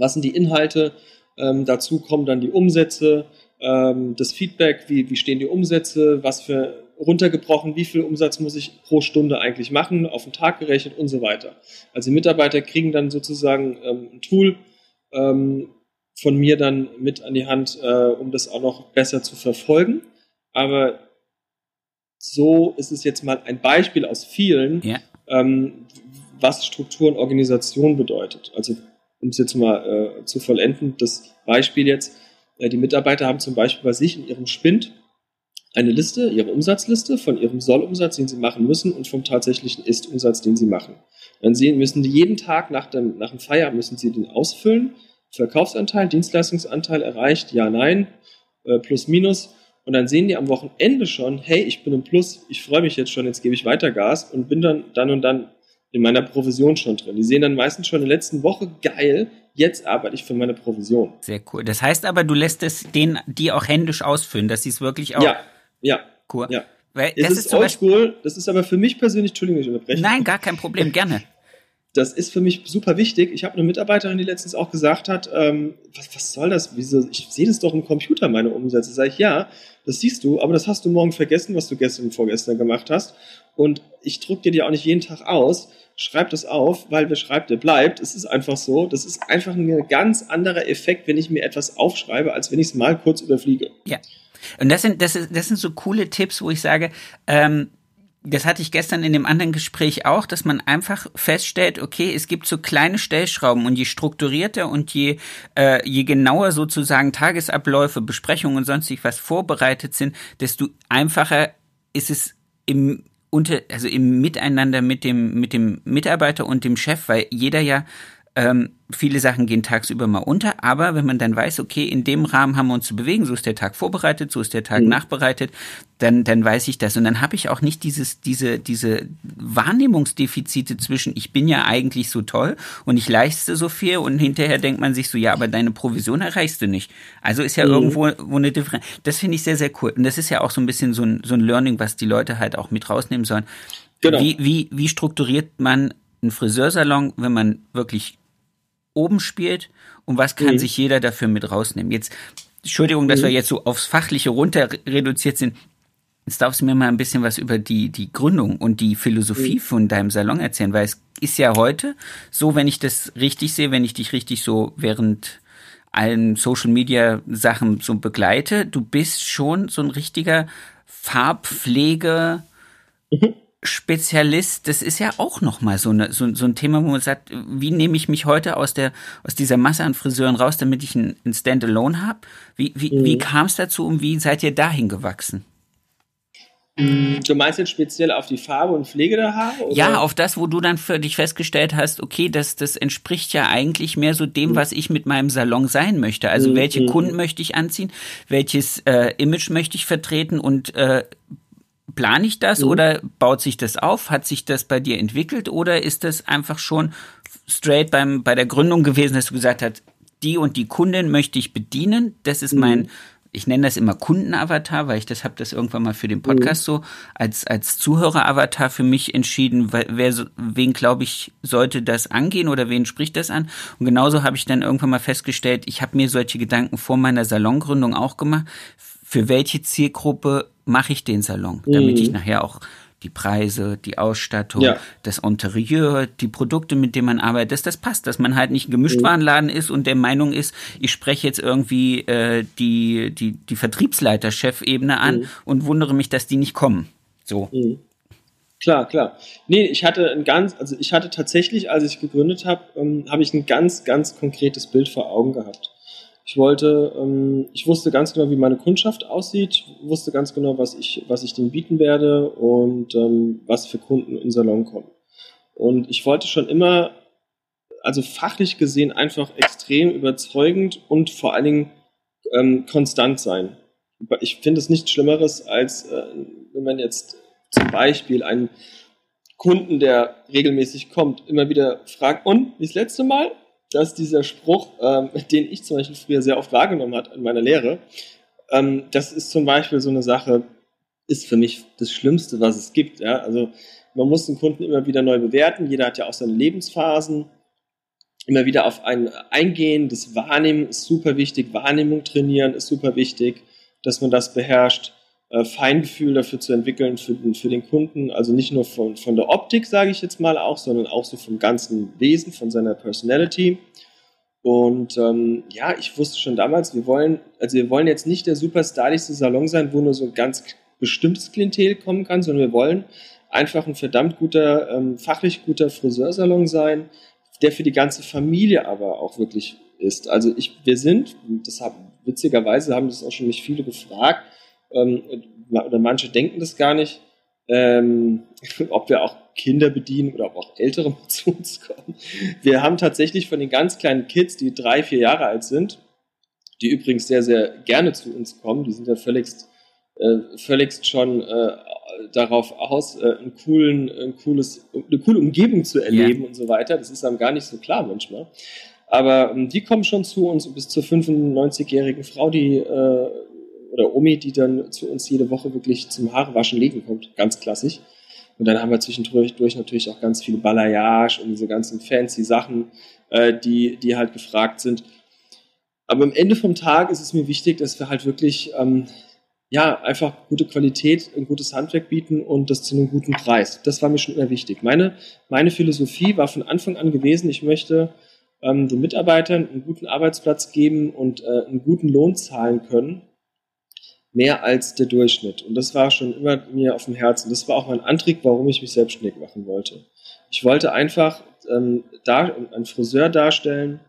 was sind die Inhalte? Ähm, dazu kommen dann die Umsätze, ähm, das Feedback, wie, wie stehen die Umsätze, was für runtergebrochen, wie viel Umsatz muss ich pro Stunde eigentlich machen, auf den Tag gerechnet und so weiter. Also die Mitarbeiter kriegen dann sozusagen ähm, ein Tool ähm, von mir dann mit an die Hand, äh, um das auch noch besser zu verfolgen. Aber so ist es jetzt mal ein Beispiel aus vielen, ja. ähm, was Struktur und Organisation bedeutet. Also um es jetzt mal äh, zu vollenden, das Beispiel jetzt, äh, die Mitarbeiter haben zum Beispiel bei sich in ihrem Spind eine Liste, ihre Umsatzliste von ihrem Sollumsatz, den sie machen müssen und vom tatsächlichen Ist-Umsatz, den sie machen. Dann sehen, müssen die jeden Tag nach dem, nach dem Feierabend müssen sie den ausfüllen. Verkaufsanteil, Dienstleistungsanteil erreicht, ja, nein, äh, plus, minus. Und dann sehen die am Wochenende schon, hey, ich bin im Plus, ich freue mich jetzt schon, jetzt gebe ich weiter Gas und bin dann dann und dann in meiner Provision schon drin. Die sehen dann meistens schon in der letzten Woche, geil, jetzt arbeite ich für meine Provision. Sehr cool. Das heißt aber, du lässt es den, die auch händisch ausfüllen, dass sie es wirklich auch. Ja, ja. Cool. Ja. Weil das es ist, ist oldschool, das ist aber für mich persönlich, Entschuldigung, ich unterbreche. Nein, gar kein Problem, gerne. Das ist für mich super wichtig. Ich habe eine Mitarbeiterin, die letztens auch gesagt hat, ähm, was, was soll das? Wieso? Ich sehe das doch im Computer, meine Umsätze. Sag ich, ja, das siehst du, aber das hast du morgen vergessen, was du gestern und vorgestern gemacht hast. Und ich druck dir die auch nicht jeden Tag aus schreibt es auf, weil wer schreibt, der bleibt. Es ist einfach so. Das ist einfach ein ganz anderer Effekt, wenn ich mir etwas aufschreibe, als wenn ich es mal kurz überfliege. Ja. Und das sind, das, ist, das sind so coole Tipps, wo ich sage, ähm, das hatte ich gestern in dem anderen Gespräch auch, dass man einfach feststellt, okay, es gibt so kleine Stellschrauben und je strukturierter und je, äh, je genauer sozusagen Tagesabläufe, Besprechungen und sonstig was vorbereitet sind, desto einfacher ist es im unter, also im Miteinander mit dem, mit dem Mitarbeiter und dem Chef, weil jeder ja Ähm, viele Sachen gehen tagsüber mal unter, aber wenn man dann weiß, okay, in dem Rahmen haben wir uns zu bewegen, so ist der Tag vorbereitet, so ist der Tag mhm. nachbereitet, dann, dann weiß ich das. Und dann habe ich auch nicht dieses, diese, diese Wahrnehmungsdefizite zwischen, ich bin ja eigentlich so toll und ich leiste so viel und hinterher denkt man sich so, ja, aber deine Provision erreichst du nicht. Also ist ja mhm. irgendwo wo eine Differenz. Das finde ich sehr, sehr cool. Und das ist ja auch so ein bisschen so ein, so ein Learning, was die Leute halt auch mit rausnehmen sollen. Genau. Wie, wie, wie strukturiert man einen Friseursalon, wenn man wirklich oben spielt und was kann mhm. sich jeder dafür mit rausnehmen. Jetzt, Entschuldigung, dass mhm. wir jetzt so aufs Fachliche runter reduziert sind. Jetzt darfst du mir mal ein bisschen was über die, die Gründung und die Philosophie mhm. von deinem Salon erzählen, weil es ist ja heute so, wenn ich das richtig sehe, wenn ich dich richtig so während allen Social Media Sachen so begleite, du bist schon so ein richtiger Farbpflege, mhm. Spezialist, das ist ja auch nochmal so, eine, so, so ein Thema, wo man sagt, wie nehme ich mich heute aus, der, aus dieser Masse an Friseuren raus, damit ich ein, ein Standalone habe? Wie, wie, mhm. wie kam es dazu und wie seid ihr dahin gewachsen? Mhm. Du meinst jetzt speziell auf die Farbe und Pflege der Haare? Oder? Ja, auf das, wo du dann für dich festgestellt hast, okay, das, das entspricht ja eigentlich mehr so dem, mhm. was ich mit meinem Salon sein möchte. Also mhm. welche Kunden möchte ich anziehen, welches äh, Image möchte ich vertreten und äh, Plane ich das mhm. oder baut sich das auf? Hat sich das bei dir entwickelt oder ist das einfach schon straight beim, bei der Gründung gewesen, dass du gesagt hast, die und die Kundin möchte ich bedienen? Das ist mhm. mein, ich nenne das immer Kundenavatar, weil ich das habe das irgendwann mal für den Podcast mhm. so als als Zuhöreravatar für mich entschieden, wer wen glaube ich sollte das angehen oder wen spricht das an? Und genauso habe ich dann irgendwann mal festgestellt, ich habe mir solche Gedanken vor meiner Salongründung auch gemacht, für welche Zielgruppe mache ich den Salon, damit mhm. ich nachher auch die Preise, die Ausstattung, ja. das Interieur, die Produkte, mit denen man arbeitet, dass das passt, dass man halt nicht ein Gemischtwarenladen ist und der Meinung ist, ich spreche jetzt irgendwie äh, die, die, die Vertriebsleiter-Chefebene an mhm. und wundere mich, dass die nicht kommen. So. Mhm. Klar, klar. Nee, ich hatte ein ganz, also ich hatte tatsächlich, als ich gegründet habe, ähm, habe ich ein ganz, ganz konkretes Bild vor Augen gehabt. Ich wollte, ähm, ich wusste ganz genau, wie meine Kundschaft aussieht, wusste ganz genau, was ich, was ich denen bieten werde und ähm, was für Kunden in den Salon kommen. Und ich wollte schon immer, also fachlich gesehen, einfach extrem überzeugend und vor allen Dingen ähm, konstant sein. Ich finde es nichts Schlimmeres, als äh, wenn man jetzt zum Beispiel einen Kunden, der regelmäßig kommt, immer wieder fragt, und, wie das letzte Mal? Dass dieser Spruch, ähm, den ich zum Beispiel früher sehr oft wahrgenommen habe in meiner Lehre, ähm, das ist zum Beispiel so eine Sache, ist für mich das Schlimmste, was es gibt. Ja? Also man muss den Kunden immer wieder neu bewerten. Jeder hat ja auch seine Lebensphasen. Immer wieder auf einen eingehen, das Wahrnehmen ist super wichtig. Wahrnehmung trainieren ist super wichtig, dass man das beherrscht äh, Feingefühl dafür zu entwickeln für, für den Kunden. Also nicht nur von, von der Optik, sage ich jetzt mal auch, sondern auch so vom ganzen Wesen, von seiner Personality. Und ähm, ja, ich wusste schon damals, wir wollen, also wir wollen jetzt nicht der super stylischste Salon sein, wo nur so ein ganz bestimmtes Klientel kommen kann, sondern wir wollen einfach ein verdammt guter, ähm, fachlich guter Friseursalon sein, der für die ganze Familie aber auch wirklich ist. Also ich, wir sind, das haben, witzigerweise haben das auch schon mich viele gefragt, ähm, oder manche denken das gar nicht, ähm, ob wir auch Kinder bedienen oder ob auch Ältere zu uns kommen. Wir haben tatsächlich von den ganz kleinen Kids, die drei, vier Jahre alt sind, die übrigens sehr, sehr gerne zu uns kommen, die sind ja völligst, äh, völligst schon äh, darauf aus, äh, einen coolen, ein cooles, eine coole Umgebung zu erleben ja. und so weiter. Das ist einem gar nicht so klar manchmal. Aber ähm, die kommen schon zu uns bis zur 95-jährigen Frau, die äh, oder Omi, die dann zu uns jede Woche wirklich zum Haarewaschen legen kommt, ganz klassisch. Und dann haben wir zwischendurch durch natürlich auch ganz viele Balayage und diese ganzen fancy Sachen, äh, die, die halt gefragt sind. Aber am Ende vom Tag ist es mir wichtig, dass wir halt wirklich ähm, ja, einfach gute Qualität, ein gutes Handwerk bieten und das zu einem guten Preis. Das war mir schon immer wichtig. Meine, meine Philosophie war von Anfang an gewesen, ich möchte ähm, den Mitarbeitern einen guten Arbeitsplatz geben und äh, einen guten Lohn zahlen können mehr als der Durchschnitt. Und das war schon immer mir auf dem Herzen. Das war auch mein Antrieb, warum ich mich selbstständig machen wollte. Ich wollte einfach ähm, da, einen Friseur darstellen,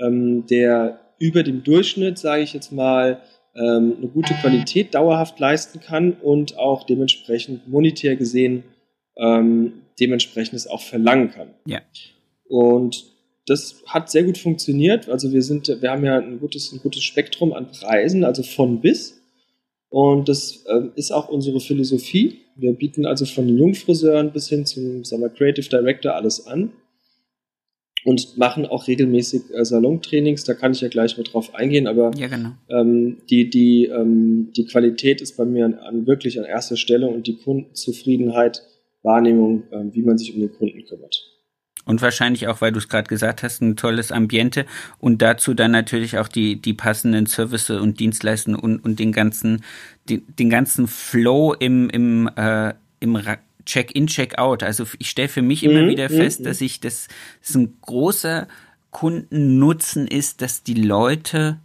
ähm, der über dem Durchschnitt, sage ich jetzt mal, ähm, eine gute Qualität dauerhaft leisten kann und auch dementsprechend monetär gesehen ähm, dementsprechend es auch verlangen kann. Ja. Und das hat sehr gut funktioniert. Also wir sind, wir haben ja ein gutes, ein gutes Spektrum an Preisen, also von bis. Und das ähm, ist auch unsere Philosophie. Wir bieten also von den Jungfriseuren bis hin zum sagen wir, Creative Director alles an und machen auch regelmäßig äh, Salontrainings. Da kann ich ja gleich mit drauf eingehen, aber ja, genau. ähm, die, die, ähm, die Qualität ist bei mir an, an, wirklich an erster Stelle und die Kundenzufriedenheit, Wahrnehmung, äh, wie man sich um den Kunden kümmert. Und wahrscheinlich auch, weil du es gerade gesagt hast, ein tolles Ambiente und dazu dann natürlich auch die, die passenden Services und Dienstleistungen und, und den ganzen, den, den ganzen Flow im, im, äh, im Check-in, Check-out. Also ich stelle für mich immer mhm, wieder mhm, fest, dass mhm. ich das, das ein großer Kundennutzen ist, dass die Leute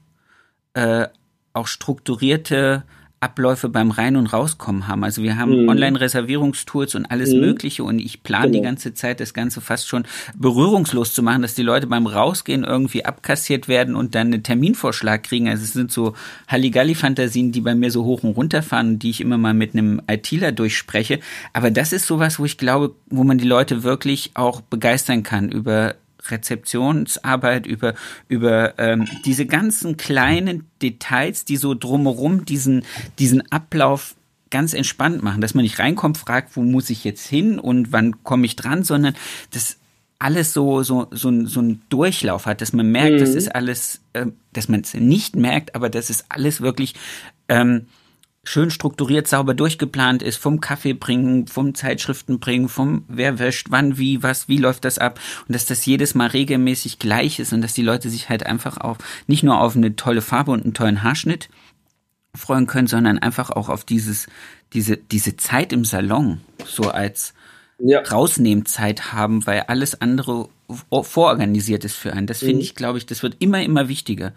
äh, auch strukturierte Abläufe beim Rein- und Rauskommen haben. Also wir haben mhm. Online-Reservierungstools und alles mhm. Mögliche und ich plane genau. die ganze Zeit, das Ganze fast schon berührungslos zu machen, dass die Leute beim Rausgehen irgendwie abkassiert werden und dann einen Terminvorschlag kriegen. Also es sind so Halligalli-Fantasien, die bei mir so hoch und runter fahren, die ich immer mal mit einem ITler durchspreche. Aber das ist sowas, wo ich glaube, wo man die Leute wirklich auch begeistern kann über Rezeptionsarbeit, über, über ähm, diese ganzen kleinen Details, die so drumherum diesen, diesen Ablauf ganz entspannt machen, dass man nicht reinkommt, fragt, wo muss ich jetzt hin und wann komme ich dran, sondern das alles so, so, so, so ein Durchlauf hat, dass man merkt, mhm. das ist alles, äh, dass man es nicht merkt, aber das ist alles wirklich ähm, schön strukturiert, sauber durchgeplant ist, vom Kaffee bringen, vom Zeitschriften bringen, vom wer wäscht, wann, wie, was, wie läuft das ab und dass das jedes Mal regelmäßig gleich ist und dass die Leute sich halt einfach auf, nicht nur auf eine tolle Farbe und einen tollen Haarschnitt freuen können, sondern einfach auch auf dieses, diese, diese Zeit im Salon, so als ja. Rausnehmzeit haben, weil alles andere vororganisiert ist für einen. Das finde mhm. ich, glaube ich, das wird immer, immer wichtiger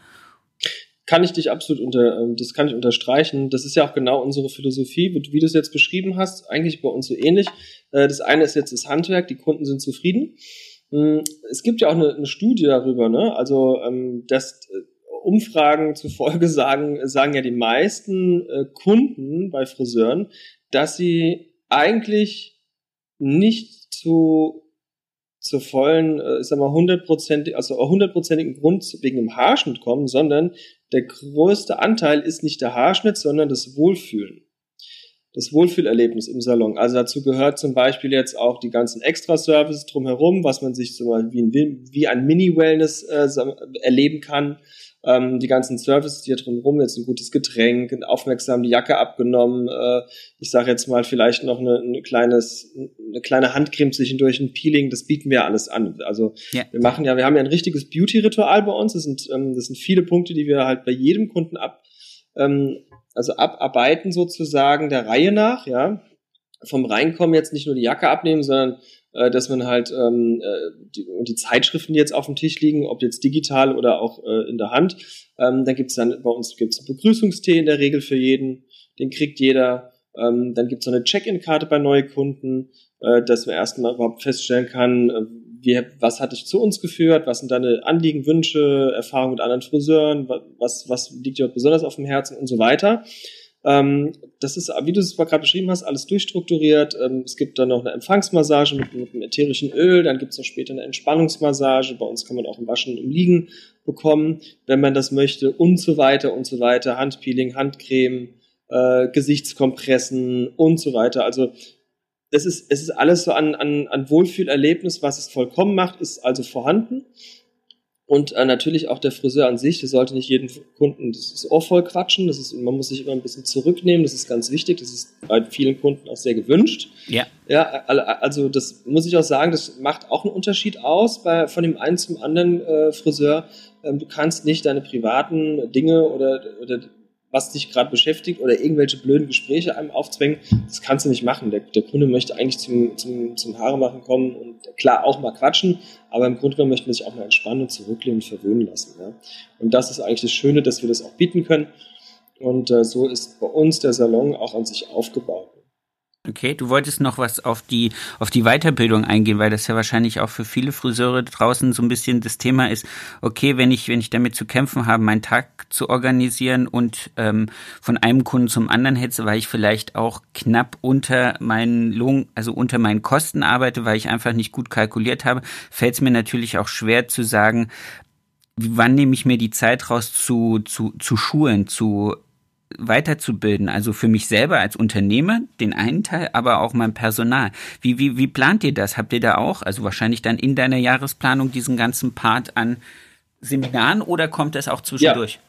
kann ich dich absolut unter, ähm, das kann ich unterstreichen. Das ist ja auch genau unsere Philosophie, wie du es jetzt beschrieben hast, eigentlich bei uns so ähnlich. Äh, das eine ist jetzt das Handwerk, die Kunden sind zufrieden. Hm, es gibt ja auch eine, eine Studie darüber, ne? Also, ähm, dass äh, Umfragen zufolge sagen, sagen ja die meisten äh, Kunden bei Friseuren, dass sie eigentlich nicht zu zur vollen, ich sag mal, hundertprozentig, also hundertprozentigen Grund wegen dem Haarschnitt kommen, sondern der größte Anteil ist nicht der Haarschnitt, sondern das Wohlfühlen. Das Wohlfühlerlebnis im Salon. Also dazu gehört zum Beispiel jetzt auch die ganzen Extra-Services drumherum, was man sich zum Beispiel wie ein, wie ein Mini-Wellness äh, erleben kann ähm, die ganzen Services, die hier drumherum, jetzt ein gutes Getränk, aufmerksam die Jacke abgenommen, äh, ich sage jetzt mal vielleicht noch eine, eine, kleines, eine kleine Handcreme zwischendurch, ein Peeling, das bieten wir alles an. Also ja. wir machen ja, wir haben ja ein richtiges Beauty-Ritual bei uns, das sind, ähm, das sind viele Punkte, die wir halt bei jedem Kunden ab, ähm, also abarbeiten sozusagen der Reihe nach, ja. Vom Reinkommen jetzt nicht nur die Jacke abnehmen, sondern äh, dass man halt ähm, äh, die, und die Zeitschriften, die jetzt auf dem Tisch liegen, ob jetzt digital oder auch äh, in der Hand, ähm, dann gibt's dann bei uns gibt's einen Begrüßungstee in der Regel für jeden, den kriegt jeder. Ähm, dann gibt's so eine Check-in-Karte bei Neukunden, äh, dass man erstmal überhaupt feststellen kann, äh, wie, was hat dich zu uns geführt, was sind deine Anliegen, Wünsche, Erfahrungen mit anderen Friseuren, was, was liegt dir besonders auf dem Herzen und so weiter. Ähm, das ist, wie du es gerade beschrieben hast, alles durchstrukturiert. Ähm, es gibt dann noch eine Empfangsmassage mit, mit einem ätherischen Öl, dann gibt es noch später eine Entspannungsmassage. Bei uns kann man auch ein Waschen im Liegen bekommen, wenn man das möchte und so weiter und so weiter. Handpeeling, Handcreme, äh, Gesichtskompressen und so weiter. Also es ist, es ist alles so an, an, an Wohlfühlerlebnis, was es vollkommen macht, ist also vorhanden. Und äh, natürlich auch der Friseur an sich, der sollte nicht jeden Kunden das Ohr voll quatschen. Das ist, man muss sich immer ein bisschen zurücknehmen, das ist ganz wichtig. Das ist bei vielen Kunden auch sehr gewünscht. Ja. Ja, also das muss ich auch sagen, das macht auch einen Unterschied aus bei, von dem einen zum anderen äh, Friseur. Ähm, du kannst nicht deine privaten Dinge oder, oder was dich gerade beschäftigt oder irgendwelche blöden Gespräche einem aufzwängen, das kannst du nicht machen. Der, der Kunde möchte eigentlich zum, zum, zum Haare machen kommen und klar auch mal quatschen, aber im Grunde genommen möchte man sich auch mal entspannen und zurücklehnen und verwöhnen lassen. Ja? Und das ist eigentlich das Schöne, dass wir das auch bieten können. Und äh, so ist bei uns der Salon auch an sich aufgebaut. Okay, du wolltest noch was auf die, auf die Weiterbildung eingehen, weil das ja wahrscheinlich auch für viele Friseure draußen so ein bisschen das Thema ist, okay, wenn ich, wenn ich damit zu kämpfen habe, meinen Tag zu organisieren und ähm, von einem Kunden zum anderen hetze, weil ich vielleicht auch knapp unter meinen Lohn, also unter meinen Kosten arbeite, weil ich einfach nicht gut kalkuliert habe, fällt es mir natürlich auch schwer zu sagen, wann nehme ich mir die Zeit raus zu, zu, zu schulen, zu weiterzubilden, also für mich selber als Unternehmer, den einen Teil, aber auch mein Personal. Wie, wie, wie plant ihr das? Habt ihr da auch, also wahrscheinlich dann in deiner Jahresplanung diesen ganzen Part an Seminaren oder kommt das auch zwischendurch? Ja.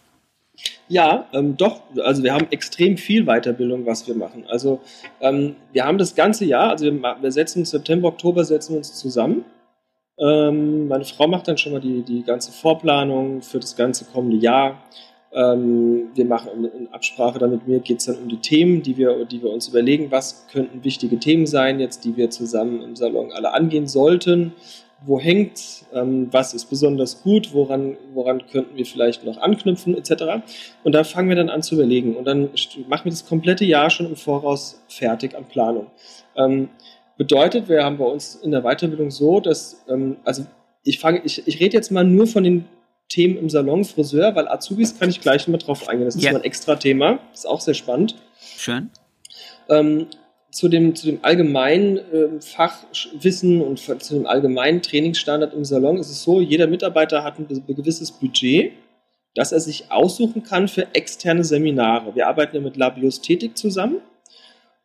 Ja, ähm, doch. Also wir haben extrem viel Weiterbildung, was wir machen. Also ähm, wir haben das ganze Jahr, also wir, wir setzen uns September, Oktober setzen wir uns zusammen. Ähm, meine Frau macht dann schon mal die, die ganze Vorplanung für das ganze kommende Jahr. Ähm, wir machen in Absprache damit mir geht es dann um die Themen, die wir, die wir uns überlegen, was könnten wichtige Themen sein, jetzt die wir zusammen im Salon alle angehen sollten. Wo hängt, ähm, was ist besonders gut, woran, woran könnten wir vielleicht noch anknüpfen, etc. Und da fangen wir dann an zu überlegen. Und dann machen wir das komplette Jahr schon im Voraus fertig an Planung. Ähm, bedeutet, wir haben bei uns in der Weiterbildung so, dass, ähm, also ich fange, ich, ich rede jetzt mal nur von den Themen im Salon Friseur, weil Azubis kann ich gleich mal drauf eingehen. Das ist ja. mal ein extra Thema. Das ist auch sehr spannend. Schön. Ähm, zu dem, zu dem allgemeinen äh, Fachwissen und zu dem allgemeinen Trainingsstandard im Salon ist es so, jeder Mitarbeiter hat ein, ein gewisses Budget, das er sich aussuchen kann für externe Seminare. Wir arbeiten ja mit Labiosthetik zusammen.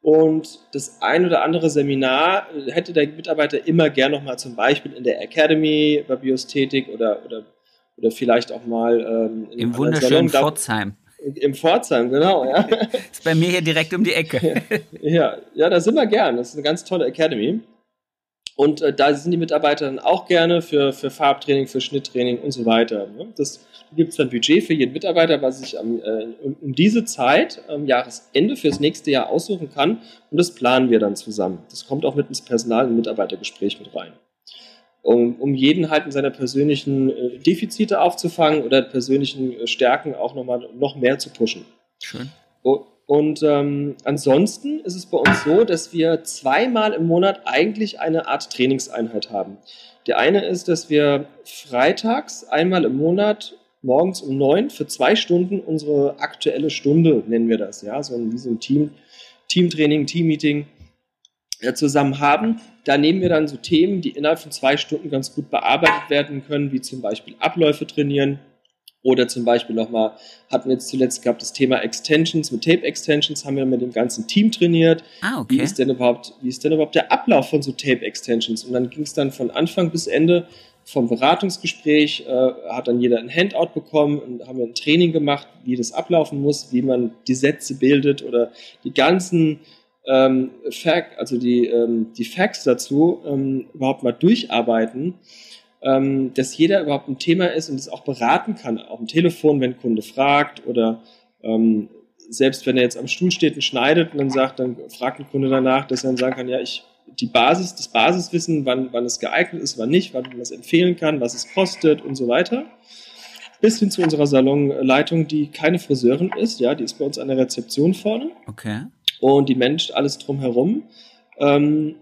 Und das ein oder andere Seminar hätte der Mitarbeiter immer gern nochmal zum Beispiel in der Academy bei Biosthetik oder, oder oder vielleicht auch mal ähm, im wunderschönen Salon. Pforzheim. Im Pforzheim, genau, ja. ist bei mir hier direkt um die Ecke. ja, ja, da sind wir gern. Das ist eine ganz tolle Academy. Und äh, da sind die Mitarbeiter dann auch gerne für, für Farbtraining, für Schnitttraining und so weiter. Ne? Das gibt es dann Budget für jeden Mitarbeiter, was sich am, äh, um, um, diese Zeit am Jahresende fürs nächste Jahr aussuchen kann. Und das planen wir dann zusammen. Das kommt auch mit ins Personal- und Mitarbeitergespräch mit rein um, um jeden halt in seiner persönlichen äh, Defizite aufzufangen oder persönlichen äh, Stärken auch nochmal noch mehr zu pushen. Schön. Und ähm, ansonsten ist es bei uns so, dass wir zweimal im Monat eigentlich eine Art Trainingseinheit haben. Der eine ist, dass wir freitags einmal im Monat morgens um neun für zwei Stunden unsere aktuelle Stunde, nennen wir das, ja, so ein, wie so ein Team, Teamtraining, Teammeeting zusammen haben. Da nehmen wir dann so Themen, die innerhalb von zwei Stunden ganz gut bearbeitet werden können, wie zum Beispiel Abläufe trainieren. Oder zum Beispiel nochmal, hatten wir jetzt zuletzt gehabt, das Thema Extensions. Mit Tape Extensions haben wir mit dem ganzen Team trainiert. Ah, okay. Wie ist denn überhaupt, wie ist denn überhaupt der Ablauf von so Tape Extensions? Und dann ging es dann von Anfang bis Ende vom Beratungsgespräch, äh, hat dann jeder ein Handout bekommen und haben wir ein Training gemacht, wie das ablaufen muss, wie man die Sätze bildet oder die ganzen ähm, Fact, also die, ähm, die Facts dazu ähm, überhaupt mal durcharbeiten, ähm, dass jeder überhaupt ein Thema ist und es auch beraten kann, auch am Telefon, wenn ein Kunde fragt oder ähm, selbst wenn er jetzt am Stuhl steht und schneidet und dann sagt, dann fragt ein Kunde danach, dass er dann sagen kann, ja, ich die Basis, das Basiswissen, wann, wann es geeignet ist, wann nicht, wann man es empfehlen kann, was es kostet und so weiter. Bis hin zu unserer Salonleitung, die keine Friseurin ist, ja, die ist bei uns an der Rezeption vorne. Okay und die Menschen, alles drumherum. Ähm,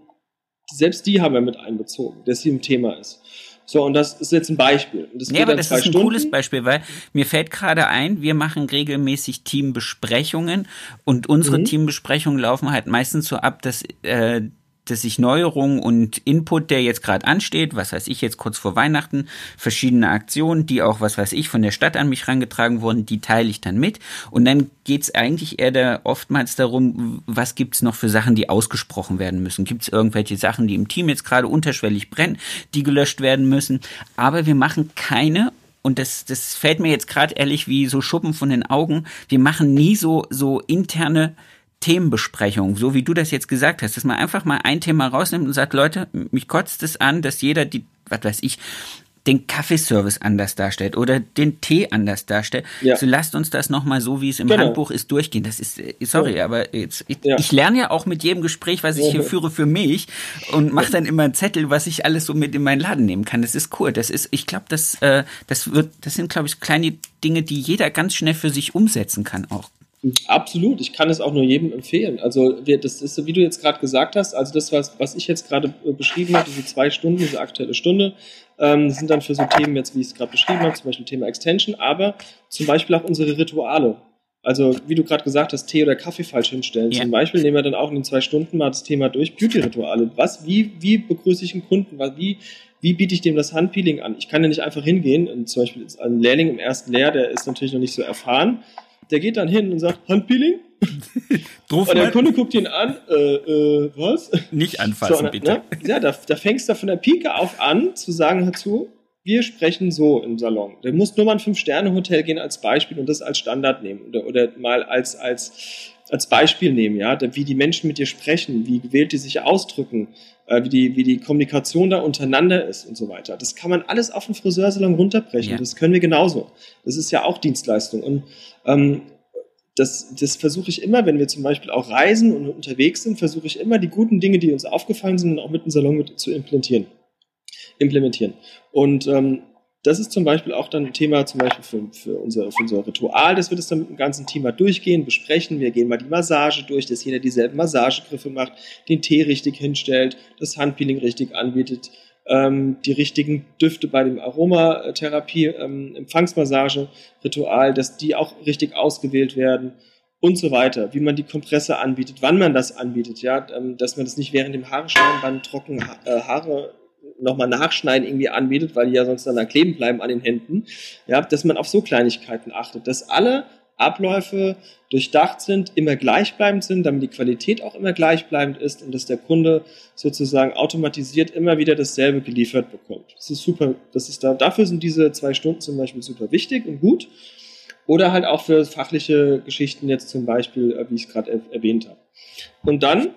selbst die haben wir mit einbezogen, dass sie im Thema ist. So, und das ist jetzt ein Beispiel. Das ja, aber das ist ein Stunden. cooles Beispiel, weil mir fällt gerade ein, wir machen regelmäßig Teambesprechungen und unsere mhm. Teambesprechungen laufen halt meistens so ab, dass äh, dass ich Neuerungen und Input, der jetzt gerade ansteht, was weiß ich jetzt kurz vor Weihnachten, verschiedene Aktionen, die auch, was weiß ich, von der Stadt an mich rangetragen wurden, die teile ich dann mit. Und dann geht's eigentlich eher da oftmals darum, was gibt's noch für Sachen, die ausgesprochen werden müssen. Gibt's irgendwelche Sachen, die im Team jetzt gerade unterschwellig brennen, die gelöscht werden müssen. Aber wir machen keine und das, das fällt mir jetzt gerade ehrlich wie so Schuppen von den Augen. Wir machen nie so, so interne Themenbesprechung, so wie du das jetzt gesagt hast, dass man einfach mal ein Thema rausnimmt und sagt, Leute, mich kotzt es an, dass jeder die, was weiß ich, den Kaffeeservice anders darstellt oder den Tee anders darstellt. Ja. So lasst uns das nochmal so, wie es im genau. Handbuch ist, durchgehen. Das ist, äh, sorry, ja. aber jetzt, ich, ja. ich, lerne ja auch mit jedem Gespräch, was ich hier führe, für mich und mache dann immer einen Zettel, was ich alles so mit in meinen Laden nehmen kann. Das ist cool. Das ist, ich glaube, das, äh, das wird, das sind, glaube ich, kleine Dinge, die jeder ganz schnell für sich umsetzen kann auch. Absolut, ich kann es auch nur jedem empfehlen. Also wir, das ist, wie du jetzt gerade gesagt hast, also das, was, was ich jetzt gerade äh, beschrieben habe, diese zwei Stunden, diese aktuelle Stunde, ähm, sind dann für so Themen jetzt, wie ich es gerade beschrieben habe, zum Beispiel Thema Extension, aber zum Beispiel auch unsere Rituale. Also wie du gerade gesagt hast, Tee oder Kaffee falsch hinstellen. Ja. Zum Beispiel nehmen wir dann auch in den zwei Stunden mal das Thema durch, Beauty-Rituale. Was, wie, wie begrüße ich einen Kunden? Wie, wie biete ich dem das Handpeeling an? Ich kann ja nicht einfach hingehen. Und zum Beispiel ein Lehrling im ersten Lehr, der ist natürlich noch nicht so erfahren der geht dann hin und sagt, Handpeeling? und der Kunde guckt ihn an, äh, äh, was? Nicht anfassen, so, bitte. Ne? Ja, da, da fängst du von der Pike auf an, zu sagen dazu, wir sprechen so im Salon. Du musst nur mal ein Fünf-Sterne-Hotel gehen als Beispiel und das als Standard nehmen oder, oder mal als, als, als Beispiel nehmen, ja, wie die Menschen mit dir sprechen, wie gewählt die sich ausdrücken, äh, wie, die, wie die Kommunikation da untereinander ist und so weiter. Das kann man alles auf den Friseursalon runterbrechen. Ja. Das können wir genauso. Das ist ja auch Dienstleistung. Und ähm, das, das versuche ich immer, wenn wir zum Beispiel auch reisen und unterwegs sind, versuche ich immer die guten Dinge, die uns aufgefallen sind, auch mit dem Salon mit zu implementieren. implementieren. Und ähm, das ist zum Beispiel auch dann ein Thema zum Beispiel für, für, unser, für unser Ritual, dass wir das dann mit dem ganzen Thema durchgehen, besprechen. Wir gehen mal die Massage durch, dass jeder dieselben Massagegriffe macht, den Tee richtig hinstellt, das Handpeeling richtig anbietet, ähm, die richtigen Düfte bei dem Aromatherapie, ähm, Empfangsmassage-Ritual, dass die auch richtig ausgewählt werden und so weiter, wie man die Kompresse anbietet, wann man das anbietet, ja, ähm, dass man das nicht während dem Haareschneiden beim trockenen ha äh, Haare nochmal nachschneiden irgendwie anbietet, weil die ja sonst dann da kleben bleiben an den Händen, ja, dass man auf so Kleinigkeiten achtet, dass alle Abläufe durchdacht sind, immer gleichbleibend sind, damit die Qualität auch immer gleichbleibend ist und dass der Kunde sozusagen automatisiert immer wieder dasselbe geliefert bekommt. Das ist super, das ist da, dafür sind diese zwei Stunden zum Beispiel super wichtig und gut. Oder halt auch für fachliche Geschichten jetzt zum Beispiel, äh, wie ich es gerade erwähnt habe. Und dann,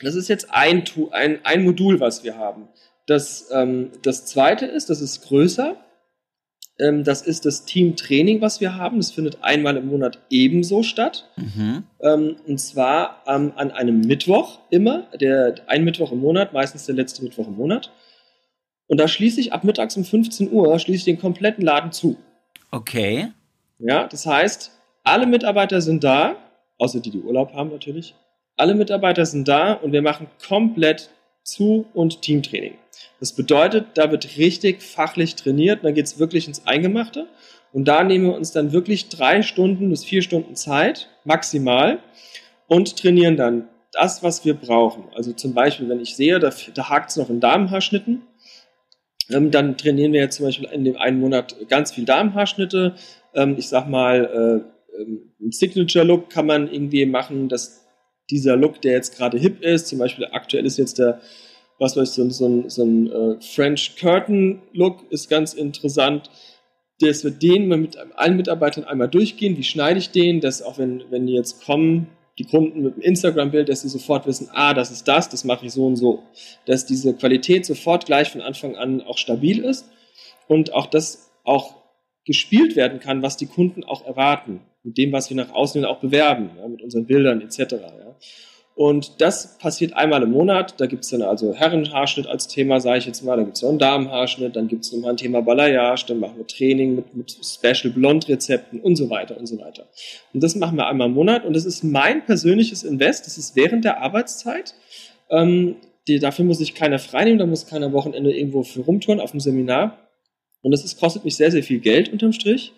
das ist jetzt ein, ein, ein Modul, was wir haben. Das, ähm, das zweite ist, das ist größer. Ähm, das ist das Teamtraining, was wir haben. Das findet einmal im Monat ebenso statt. Mhm. Ähm, und zwar ähm, an einem Mittwoch immer, der, ein Mittwoch im Monat, meistens der letzte Mittwoch im Monat. Und da schließe ich ab mittags um 15 Uhr, schließe ich den kompletten Laden zu. Okay. Ja, das heißt, alle Mitarbeiter sind da, außer die, die Urlaub haben natürlich. Alle Mitarbeiter sind da und wir machen komplett zu- und Teamtraining. Das bedeutet, da wird richtig fachlich trainiert, da geht es wirklich ins Eingemachte. Und da nehmen wir uns dann wirklich drei Stunden bis vier Stunden Zeit, maximal, und trainieren dann das, was wir brauchen. Also zum Beispiel, wenn ich sehe, da, da hakt es noch in Damenhaarschnitten, ähm, dann trainieren wir jetzt zum Beispiel in dem einen Monat ganz viel Damenhaarschnitte. Ähm, ich sag mal, äh, ähm, ein Signature-Look kann man irgendwie machen, dass dieser Look, der jetzt gerade hip ist, zum Beispiel aktuell ist jetzt der, was weiß ich, so, so, so ein äh, French Curtain Look ist ganz interessant. Das wird den mit allen Mitarbeitern einmal durchgehen. Wie schneide ich den? Dass auch wenn, wenn die jetzt kommen, die Kunden mit dem Instagram-Bild, dass sie sofort wissen, ah, das ist das, das mache ich so und so. Dass diese Qualität sofort gleich von Anfang an auch stabil ist und auch das auch gespielt werden kann, was die Kunden auch erwarten mit dem, was wir nach außen auch bewerben, ja, mit unseren Bildern etc. Ja. Und das passiert einmal im Monat. Da gibt es dann also Herrenhaarschnitt als Thema, sage ich jetzt mal. Da gibt es noch einen Damenhaarschnitt. Dann gibt es nochmal ein Thema Balayage. Dann machen wir Training mit, mit Special Blond Rezepten und so weiter und so weiter. Und das machen wir einmal im Monat. Und das ist mein persönliches Invest. Das ist während der Arbeitszeit. Ähm, die, dafür muss ich keiner freinehmen. Da muss keiner Wochenende irgendwo für rumtouren auf dem Seminar. Und das ist, kostet mich sehr, sehr viel Geld unterm Strich.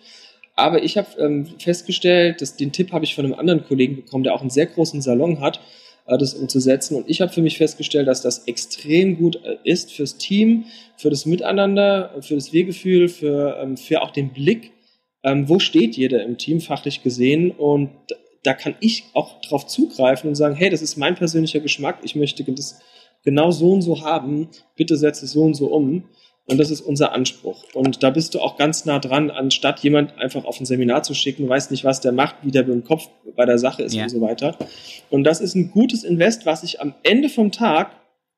Aber ich habe ähm, festgestellt, dass den Tipp habe ich von einem anderen Kollegen bekommen, der auch einen sehr großen Salon hat, äh, das umzusetzen. Und ich habe für mich festgestellt, dass das extrem gut äh, ist fürs Team, für das Miteinander, für das Wehgefühl, für, ähm, für auch den Blick, ähm, wo steht jeder im Team fachlich gesehen. Und da kann ich auch drauf zugreifen und sagen, hey, das ist mein persönlicher Geschmack, ich möchte das genau so und so haben, bitte setze es so und so um. Und das ist unser Anspruch. Und da bist du auch ganz nah dran, anstatt jemand einfach auf ein Seminar zu schicken, weiß nicht, was der macht, wie der mit dem Kopf bei der Sache ist ja. und so weiter. Und das ist ein gutes Invest, was sich am Ende vom Tag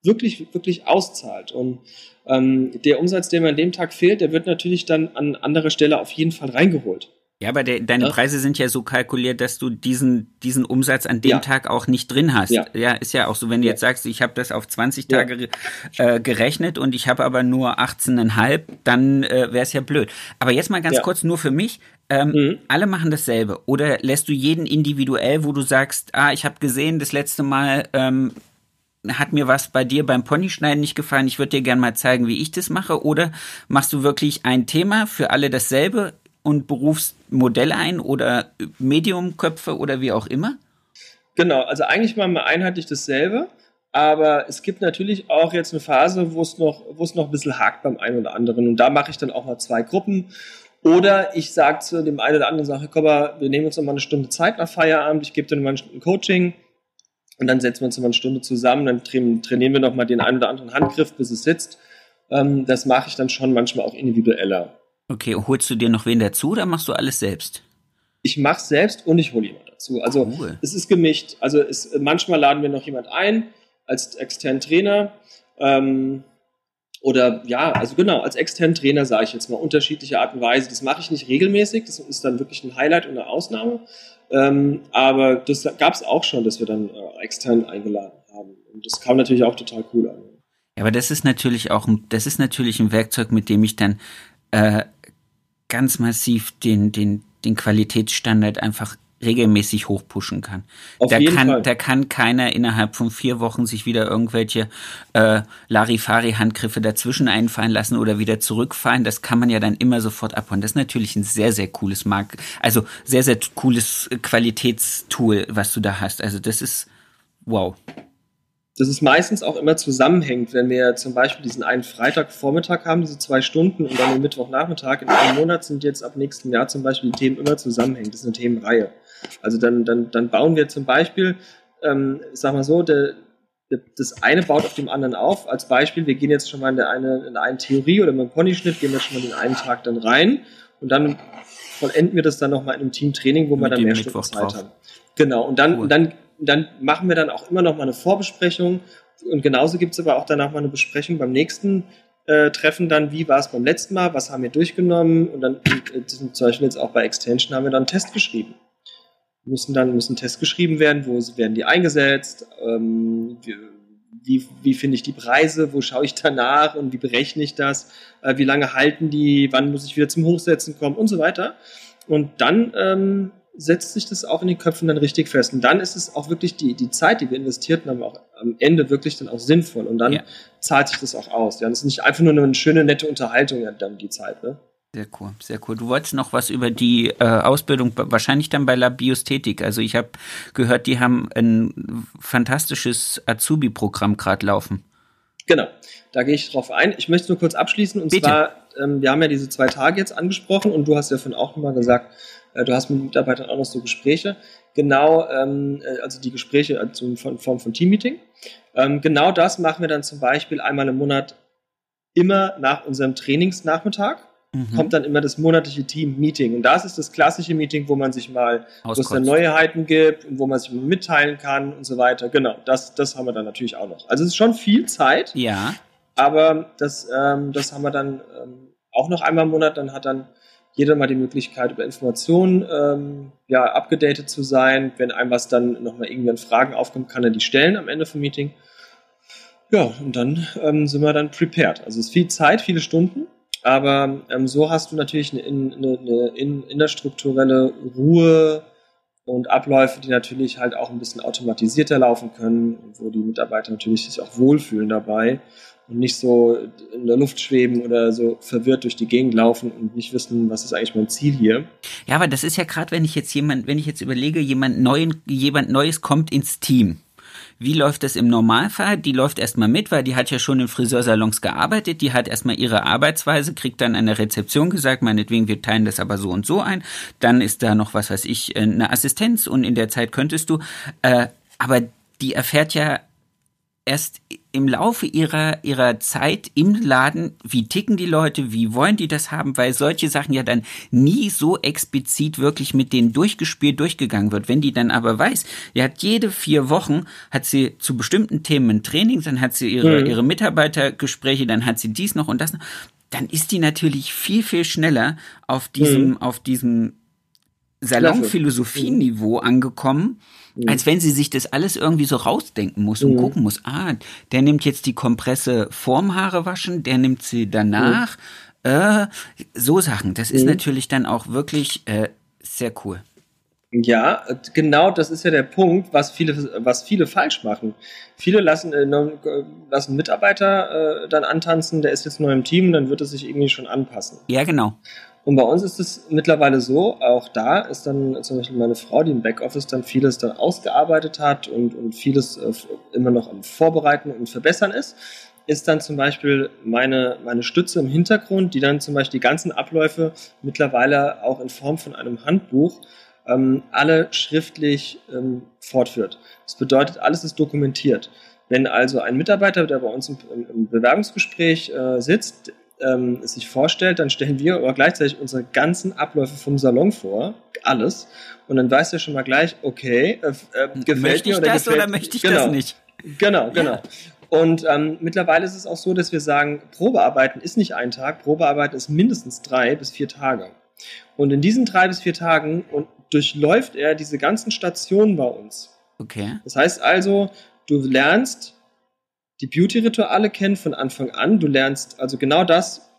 wirklich, wirklich auszahlt. Und ähm, der Umsatz, der mir an dem Tag fehlt, der wird natürlich dann an anderer Stelle auf jeden Fall reingeholt. Ja, aber der, deine ja. Preise sind ja so kalkuliert, dass du diesen, diesen Umsatz an dem ja. Tag auch nicht drin hast. Ja. ja, ist ja auch so, wenn du jetzt sagst, ich habe das auf 20 Tage äh, gerechnet und ich habe aber nur 18,5, dann äh, wäre es ja blöd. Aber jetzt mal ganz kurz nur für mich. Ähm, mhm. Alle machen dasselbe. Oder lässt du jeden individuell, wo du sagst, ah, ich habe gesehen, das letzte Mal ähm, hat mir was bei dir beim Ponyschneiden nicht gefallen, ich würde dir gerne mal zeigen, wie ich das mache. Oder machst du wirklich ein Thema für alle dasselbe? Und Berufsmodell ein oder Mediumköpfe oder wie auch immer? Genau, also eigentlich machen wir einheitlich dasselbe, aber es gibt natürlich auch jetzt eine Phase, wo es noch, wo es noch ein bisschen hakt beim einen oder anderen und da mache ich dann auch mal zwei Gruppen. Oder ich sage zu dem einen oder anderen Sache, komm mal, wir nehmen uns noch mal eine Stunde Zeit nach Feierabend, ich gebe dir mal ein Coaching und dann setzen wir uns noch mal eine Stunde zusammen, dann trainieren wir noch mal den einen oder anderen Handgriff, bis es sitzt. Ähm, das mache ich dann schon manchmal auch individueller. Okay, holst du dir noch wen dazu oder machst du alles selbst? Ich mache selbst und ich hole jemand dazu. Also cool. es ist gemischt. Also es, manchmal laden wir noch jemand ein als externen Trainer. Ähm, oder ja, also genau, als externen Trainer sage ich jetzt mal unterschiedliche Art und Weise. Das mache ich nicht regelmäßig, das ist dann wirklich ein Highlight und eine Ausnahme. Ähm, aber das gab es auch schon, dass wir dann äh, extern eingeladen haben. Und das kam natürlich auch total cool an. Ja, aber das ist natürlich auch, das ist natürlich ein Werkzeug, mit dem ich dann äh, ganz massiv den, den, den Qualitätsstandard einfach regelmäßig hochpushen kann. Auf da kann, Fall. da kann keiner innerhalb von vier Wochen sich wieder irgendwelche äh, Larifari-Handgriffe dazwischen einfallen lassen oder wieder zurückfallen. Das kann man ja dann immer sofort abholen. Das ist natürlich ein sehr, sehr cooles Mark, also sehr, sehr cooles Qualitätstool, was du da hast. Also das ist wow dass es meistens auch immer zusammenhängt, wenn wir zum Beispiel diesen einen Freitagvormittag haben, diese zwei Stunden und dann den Mittwochnachmittag. In einem Monat sind jetzt ab nächstem Jahr zum Beispiel die Themen immer zusammenhängen. Das ist eine Themenreihe. Also dann, dann, dann bauen wir zum Beispiel, ähm, sag mal so, der, der, das eine baut auf dem anderen auf. Als Beispiel, wir gehen jetzt schon mal in der eine, in eine Theorie oder mit dem Ponyschnitt, gehen wir schon mal den einen Tag dann rein und dann vollenden wir das dann nochmal in einem Teamtraining, wo wir dann mehr Stunden Zeit drauf. haben. Genau, und dann, cool. und dann dann machen wir dann auch immer noch mal eine Vorbesprechung. Und genauso gibt es aber auch danach mal eine Besprechung beim nächsten äh, Treffen dann, wie war es beim letzten Mal, was haben wir durchgenommen? Und dann äh, zum Beispiel jetzt auch bei Extension haben wir dann einen Test geschrieben. Müssen dann müssen Tests geschrieben werden, wo werden die eingesetzt, ähm, wie, wie, wie finde ich die Preise, wo schaue ich danach? Und wie berechne ich das, äh, wie lange halten die, wann muss ich wieder zum Hochsetzen kommen? Und so weiter. Und dann ähm, setzt sich das auch in den Köpfen dann richtig fest. Und dann ist es auch wirklich die, die Zeit, die wir investiert haben, auch am Ende wirklich dann auch sinnvoll. Und dann ja. zahlt sich das auch aus. Ja, das ist nicht einfach nur eine schöne, nette Unterhaltung, ja, dann die Zeit, ne? Sehr cool, sehr cool. Du wolltest noch was über die äh, Ausbildung, wahrscheinlich dann bei La Biosthetik. Also ich habe gehört, die haben ein fantastisches Azubi-Programm gerade laufen. Genau, da gehe ich drauf ein. Ich möchte nur kurz abschließen. Und Bitte. zwar, ähm, wir haben ja diese zwei Tage jetzt angesprochen und du hast ja von auch nochmal gesagt, du hast mit Mitarbeitern auch noch so Gespräche. Genau, ähm, äh, also die Gespräche also in Form von Teammeeting. Ähm, genau das machen wir dann zum Beispiel einmal im Monat immer nach unserem Trainingsnachmittag. Mhm. Kommt dann immer das monatliche Team-Meeting. Und das ist das klassische Meeting, wo man sich mal, wo es dann Neuheiten gibt und wo man sich mal mitteilen kann und so weiter. Genau, das, das haben wir dann natürlich auch noch. Also es ist schon viel Zeit. Ja. Aber das, ähm, das haben wir dann ähm, auch noch einmal im Monat. Dann hat dann jeder mal die Möglichkeit, über Informationen ähm, ja, abgedatet zu sein. Wenn einem was dann nochmal irgendwann Fragen aufkommt, kann er die stellen am Ende vom Meeting. Ja, und dann ähm, sind wir dann prepared. Also es ist viel Zeit, viele Stunden, aber ähm, so hast du natürlich eine, eine, eine innerstrukturelle Ruhe und Abläufe, die natürlich halt auch ein bisschen automatisierter laufen können, wo die Mitarbeiter natürlich sich auch wohlfühlen dabei und nicht so in der Luft schweben oder so verwirrt durch die Gegend laufen und nicht wissen, was ist eigentlich mein Ziel hier. Ja, aber das ist ja gerade, wenn ich jetzt jemand, wenn ich jetzt überlege, jemand neuen, jemand Neues kommt ins Team. Wie läuft das im Normalfall? Die läuft erstmal mit, weil die hat ja schon in Friseursalons gearbeitet, die hat erstmal ihre Arbeitsweise, kriegt dann an der Rezeption gesagt, meinetwegen, wir teilen das aber so und so ein. Dann ist da noch, was weiß ich, eine Assistenz und in der Zeit könntest du, äh, aber die erfährt ja erst im Laufe ihrer, ihrer Zeit im Laden, wie ticken die Leute, wie wollen die das haben, weil solche Sachen ja dann nie so explizit wirklich mit denen durchgespielt durchgegangen wird. Wenn die dann aber weiß, die hat jede vier Wochen, hat sie zu bestimmten Themen ein Training, dann hat sie ihre, mhm. ihre Mitarbeitergespräche, dann hat sie dies noch und das noch, dann ist die natürlich viel, viel schneller auf diesem, mhm. auf diesem Salonphilosophie-Niveau angekommen, mhm. als wenn sie sich das alles irgendwie so rausdenken muss und mhm. gucken muss, ah, der nimmt jetzt die Kompresse vorm Haare waschen, der nimmt sie danach. Mhm. Äh, so Sachen. Das ist mhm. natürlich dann auch wirklich äh, sehr cool. Ja, genau das ist ja der Punkt, was viele, was viele falsch machen. Viele lassen, äh, lassen Mitarbeiter äh, dann antanzen, der ist jetzt neu im Team, dann wird es sich irgendwie schon anpassen. Ja, genau. Und bei uns ist es mittlerweile so, auch da ist dann zum Beispiel meine Frau, die im Backoffice dann vieles dann ausgearbeitet hat und, und vieles äh, immer noch am Vorbereiten und Verbessern ist, ist dann zum Beispiel meine, meine Stütze im Hintergrund, die dann zum Beispiel die ganzen Abläufe mittlerweile auch in Form von einem Handbuch ähm, alle schriftlich ähm, fortführt. Das bedeutet, alles ist dokumentiert. Wenn also ein Mitarbeiter, der bei uns im, im Bewerbungsgespräch äh, sitzt, ähm, sich vorstellt, dann stellen wir aber gleichzeitig unsere ganzen Abläufe vom Salon vor, alles. Und dann weiß er schon mal gleich, okay, äh, äh, gefällt möchte ich mir oder das gefällt, oder möchte ich genau, das nicht? Genau, genau. Ja. Und ähm, mittlerweile ist es auch so, dass wir sagen, Probearbeiten ist nicht ein Tag, Probearbeiten ist mindestens drei bis vier Tage. Und in diesen drei bis vier Tagen und durchläuft er diese ganzen Stationen bei uns. Okay. Das heißt also, du lernst die Beauty-Rituale kennen von Anfang an. Du lernst also genau das,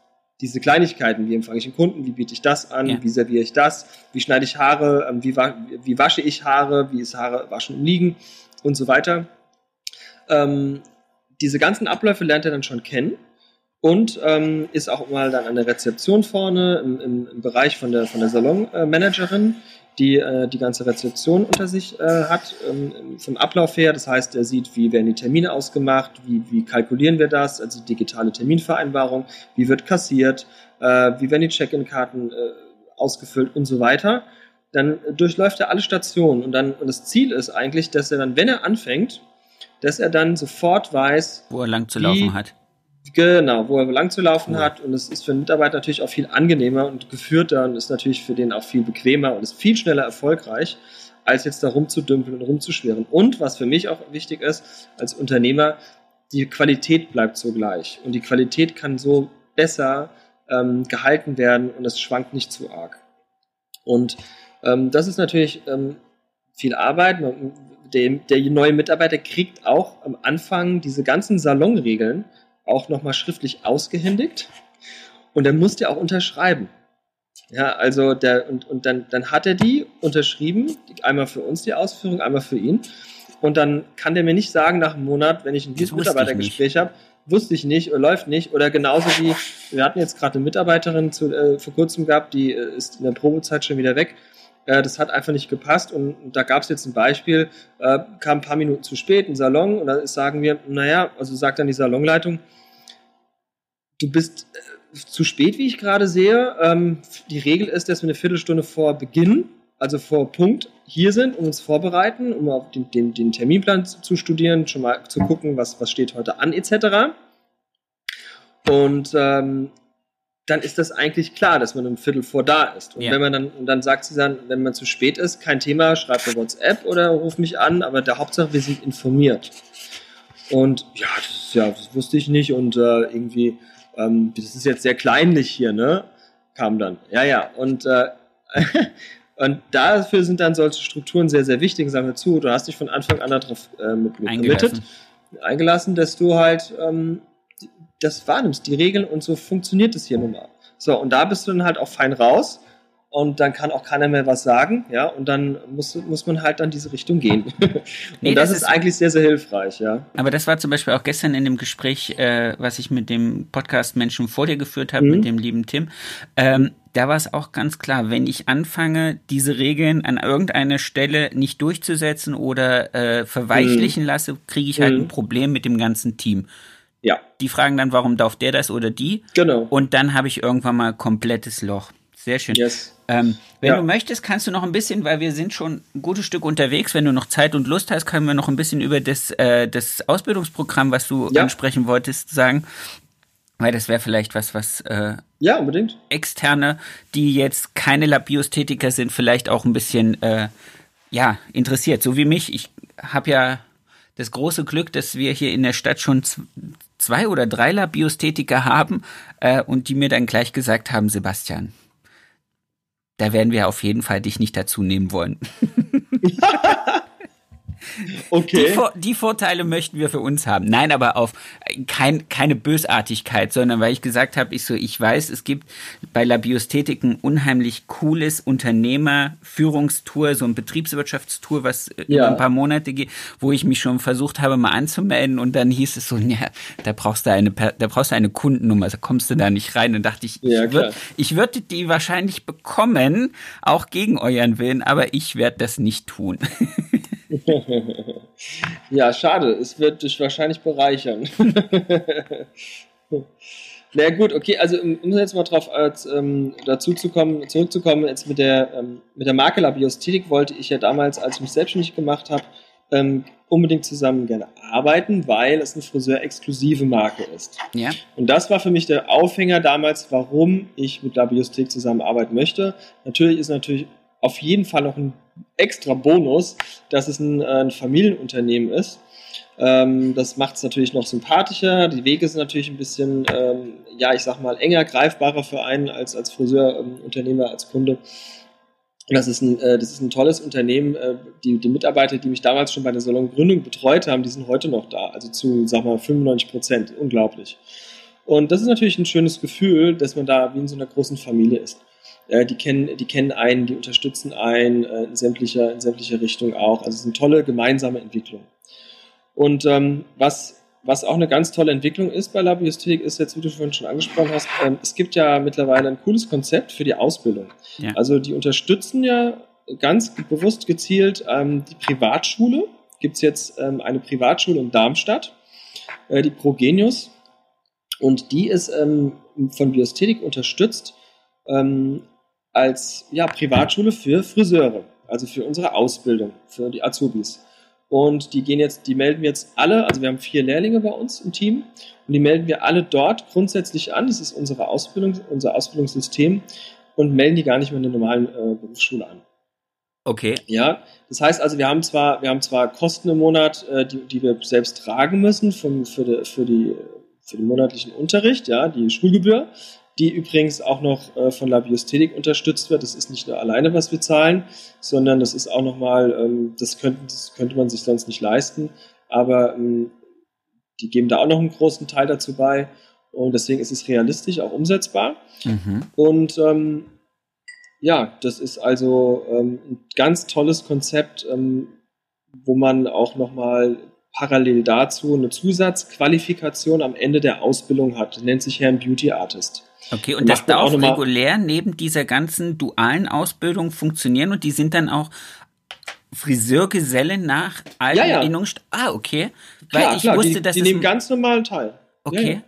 diese Kleinigkeiten, wie empfange ich einen Kunden, wie biete ich das an, ja. wie serviere ich das, wie schneide ich Haare, ähm, wie, wie, wasche ich Haare, wie ist Haare waschen und liegen und so weiter. Ähm, diese ganzen Abläufe lernt er dann schon kennen und ähm, ist auch mal dann an der Rezeption vorne im, im, im Bereich von der, von der Salonmanagerin die äh, die ganze Rezeption unter sich äh, hat, ähm, vom Ablauf her. Das heißt, er sieht, wie werden die Termine ausgemacht, wie, wie kalkulieren wir das, also digitale Terminvereinbarung, wie wird kassiert, äh, wie werden die Check-in-Karten äh, ausgefüllt und so weiter. Dann durchläuft er alle Stationen und dann und das Ziel ist eigentlich, dass er dann, wenn er anfängt, dass er dann sofort weiß, wo er lang zu laufen hat Genau, wo er lang zu laufen hat. Und es ist für einen Mitarbeiter natürlich auch viel angenehmer und geführter und ist natürlich für den auch viel bequemer und ist viel schneller erfolgreich, als jetzt da rumzudümpeln und rumzuschweren. Und was für mich auch wichtig ist, als Unternehmer, die Qualität bleibt so gleich. Und die Qualität kann so besser ähm, gehalten werden und es schwankt nicht zu arg. Und ähm, das ist natürlich ähm, viel Arbeit. Der, der neue Mitarbeiter kriegt auch am Anfang diese ganzen Salonregeln, auch nochmal schriftlich ausgehändigt und dann musste er auch unterschreiben. Ja, also der, und, und dann, dann hat er die unterschrieben, einmal für uns die Ausführung, einmal für ihn. Und dann kann der mir nicht sagen nach einem Monat, wenn ich ein Mitarbeitergespräch habe, wusste ich nicht oder läuft nicht. Oder genauso wie, wir hatten jetzt gerade eine Mitarbeiterin zu, äh, vor kurzem gehabt, die äh, ist in der Probezeit schon wieder weg. Äh, das hat einfach nicht gepasst und, da gab es jetzt ein Beispiel, äh, kam ein paar Minuten zu spät im Salon und da sagen wir, naja, also sagt dann die Salonleitung, du bist äh, zu spät, wie ich gerade sehe. Ähm, die Regel ist, dass wir eine Viertelstunde vor Beginn, also vor Punkt, hier sind, um uns vorbereiten, um auf den, den, den Terminplan zu, zu, studieren, schon mal zu gucken, was, was steht heute an, etc. Und ähm, dann ist das eigentlich klar, dass man ein Viertel vor da ist. Und ja. wenn man dann, dann sagt sie dann, wenn man zu spät ist, kein Thema, schreibt mir WhatsApp oder ruf mich an, aber der Hauptsache, wir sind informiert. Und ja, das, ja, das wusste ich nicht und äh, irgendwie ähm, das ist jetzt sehr kleinlich hier, ne? Kam dann. Ja, ja. Und, äh, und dafür sind dann solche Strukturen sehr, sehr wichtig. Sagen wir zu, du hast dich von Anfang an darauf äh, mit, mit eingelassen. eingelassen, dass du halt ähm, das wahrnimmst, die Regeln und so funktioniert es hier nun mal. So, und da bist du dann halt auch fein raus und dann kann auch keiner mehr was sagen, ja, und dann muss, muss man halt dann diese Richtung gehen. und nee, das, das, ist eigentlich sehr, sehr hilfreich, ja. Aber das war zum Beispiel auch gestern in dem Gespräch, äh, was ich mit dem Podcast Menschen vor dir geführt habe, mhm. mit dem lieben Tim. Ähm, da war es auch ganz klar, wenn ich anfange, diese Regeln an irgendeiner Stelle nicht durchzusetzen oder äh, verweichlichen mhm. lasse, kriege ich halt mhm. ein Problem mit dem ganzen Team. Ja. Die fragen dann, warum darf der das oder die? Genau. Und dann habe ich irgendwann mal komplettes Loch. Sehr schön. Yes. Ähm, wenn ja. du möchtest, kannst du noch ein bisschen, weil wir sind schon ein gutes Stück unterwegs, wenn du noch Zeit und Lust hast, können wir noch ein bisschen über das, äh, das Ausbildungsprogramm, was du ja. ansprechen wolltest, sagen. Weil das wäre vielleicht was, was äh, ja, unbedingt. Externe, die jetzt keine Labiosthetiker sind, vielleicht auch ein bisschen äh, ja, interessiert. So wie mich. Ich habe ja das große Glück, dass wir hier in der Stadt schon zwei oder drei Labiosthetiker haben äh, und die mir dann gleich gesagt haben, Sebastian, da werden wir auf jeden Fall dich nicht dazu nehmen wollen. Okay. Die, Vor die, Vorteile möchten wir für uns haben. Nein, aber auf kein, keine Bösartigkeit, sondern weil ich gesagt habe, ich so, ich weiß, es gibt bei Labiosthetik ein unheimlich cooles Unternehmerführungstour, so ein Betriebswirtschaftstour, was ja. ein paar Monate geht, wo ich mich schon versucht habe, mal anzumelden und dann hieß es so, ja, da brauchst du eine, da brauchst du eine Kundennummer, da kommst du da nicht rein. Und dachte ich, ja, ich, würd, ich würde die wahrscheinlich bekommen, auch gegen euren Willen, aber ich werde das nicht tun. ja, schade. Es wird dich wahrscheinlich bereichern. Na gut, okay, also um jetzt mal drauf als, ähm, dazu zu kommen, zurückzukommen, jetzt mit der, ähm, mit der Marke Labiosthetik wollte ich ja damals, als ich mich selbstständig gemacht habe, ähm, unbedingt zusammen gerne arbeiten, weil es eine Friseur-exklusive Marke ist. Ja. Und das war für mich der Aufhänger damals, warum ich mit Labiosthetik zusammenarbeiten möchte. Natürlich ist natürlich auf jeden Fall noch ein extra Bonus, dass es ein, äh, ein Familienunternehmen ist. Ähm, das macht es natürlich noch sympathischer. Die Wege sind natürlich ein bisschen, ähm, ja, ich sag mal, enger greifbarer für einen als als Friseurunternehmer, als Kunde. Das ist ein, äh, das ist ein tolles Unternehmen. Äh, die, die Mitarbeiter, die mich damals schon bei der Salongründung betreut haben, die sind heute noch da. Also zu, sag mal, 95 Prozent. Unglaublich. Und das ist natürlich ein schönes Gefühl, dass man da wie in so einer großen Familie ist. Äh, die, kennen, die kennen einen, die unterstützen einen äh, in, sämtlicher, in sämtlicher Richtung auch. Also es ist eine tolle gemeinsame Entwicklung. Und ähm, was, was auch eine ganz tolle Entwicklung ist bei Labiosthetik, ist jetzt, wie du vorhin schon angesprochen hast, ähm, es gibt ja mittlerweile ein cooles Konzept für die Ausbildung. Ja. Also die unterstützen ja ganz bewusst gezielt ähm, die Privatschule. Gibt es jetzt ähm, eine Privatschule in Darmstadt, äh, die Progenius. Und die ist ähm, von Biosthetik unterstützt ähm, als ja, Privatschule für Friseure, also für unsere Ausbildung, für die Azubis. Und die gehen jetzt, die melden wir jetzt alle, also wir haben vier Lehrlinge bei uns im Team und die melden wir alle dort grundsätzlich an. Das ist unsere Ausbildung, unser Ausbildungssystem und melden die gar nicht mehr in der normalen äh, Berufsschule an. Okay. Ja, das heißt also, wir haben zwar, wir haben zwar Kosten im Monat, äh, die, die wir selbst tragen müssen vom, für, die, für, die, für den monatlichen Unterricht, ja, die Schulgebühr, die übrigens auch noch äh, von Labiosthetik unterstützt wird. Das ist nicht nur alleine, was wir zahlen, sondern das ist auch nochmal, ähm, das, könnte, das könnte man sich sonst nicht leisten, aber ähm, die geben da auch noch einen großen Teil dazu bei und deswegen ist es realistisch auch umsetzbar. Mhm. Und ähm, ja, das ist also ähm, ein ganz tolles Konzept, ähm, wo man auch nochmal parallel dazu eine Zusatzqualifikation am Ende der Ausbildung hat. Das nennt sich Herrn Beauty Artist. Okay, und das darf regulär neben dieser ganzen dualen Ausbildung funktionieren und die sind dann auch Friseurgeselle nach alten ja, ja. Ah, okay. Weil klar, ich klar, wusste, die, dass die nehmen ganz normalen teil. Okay. Ja,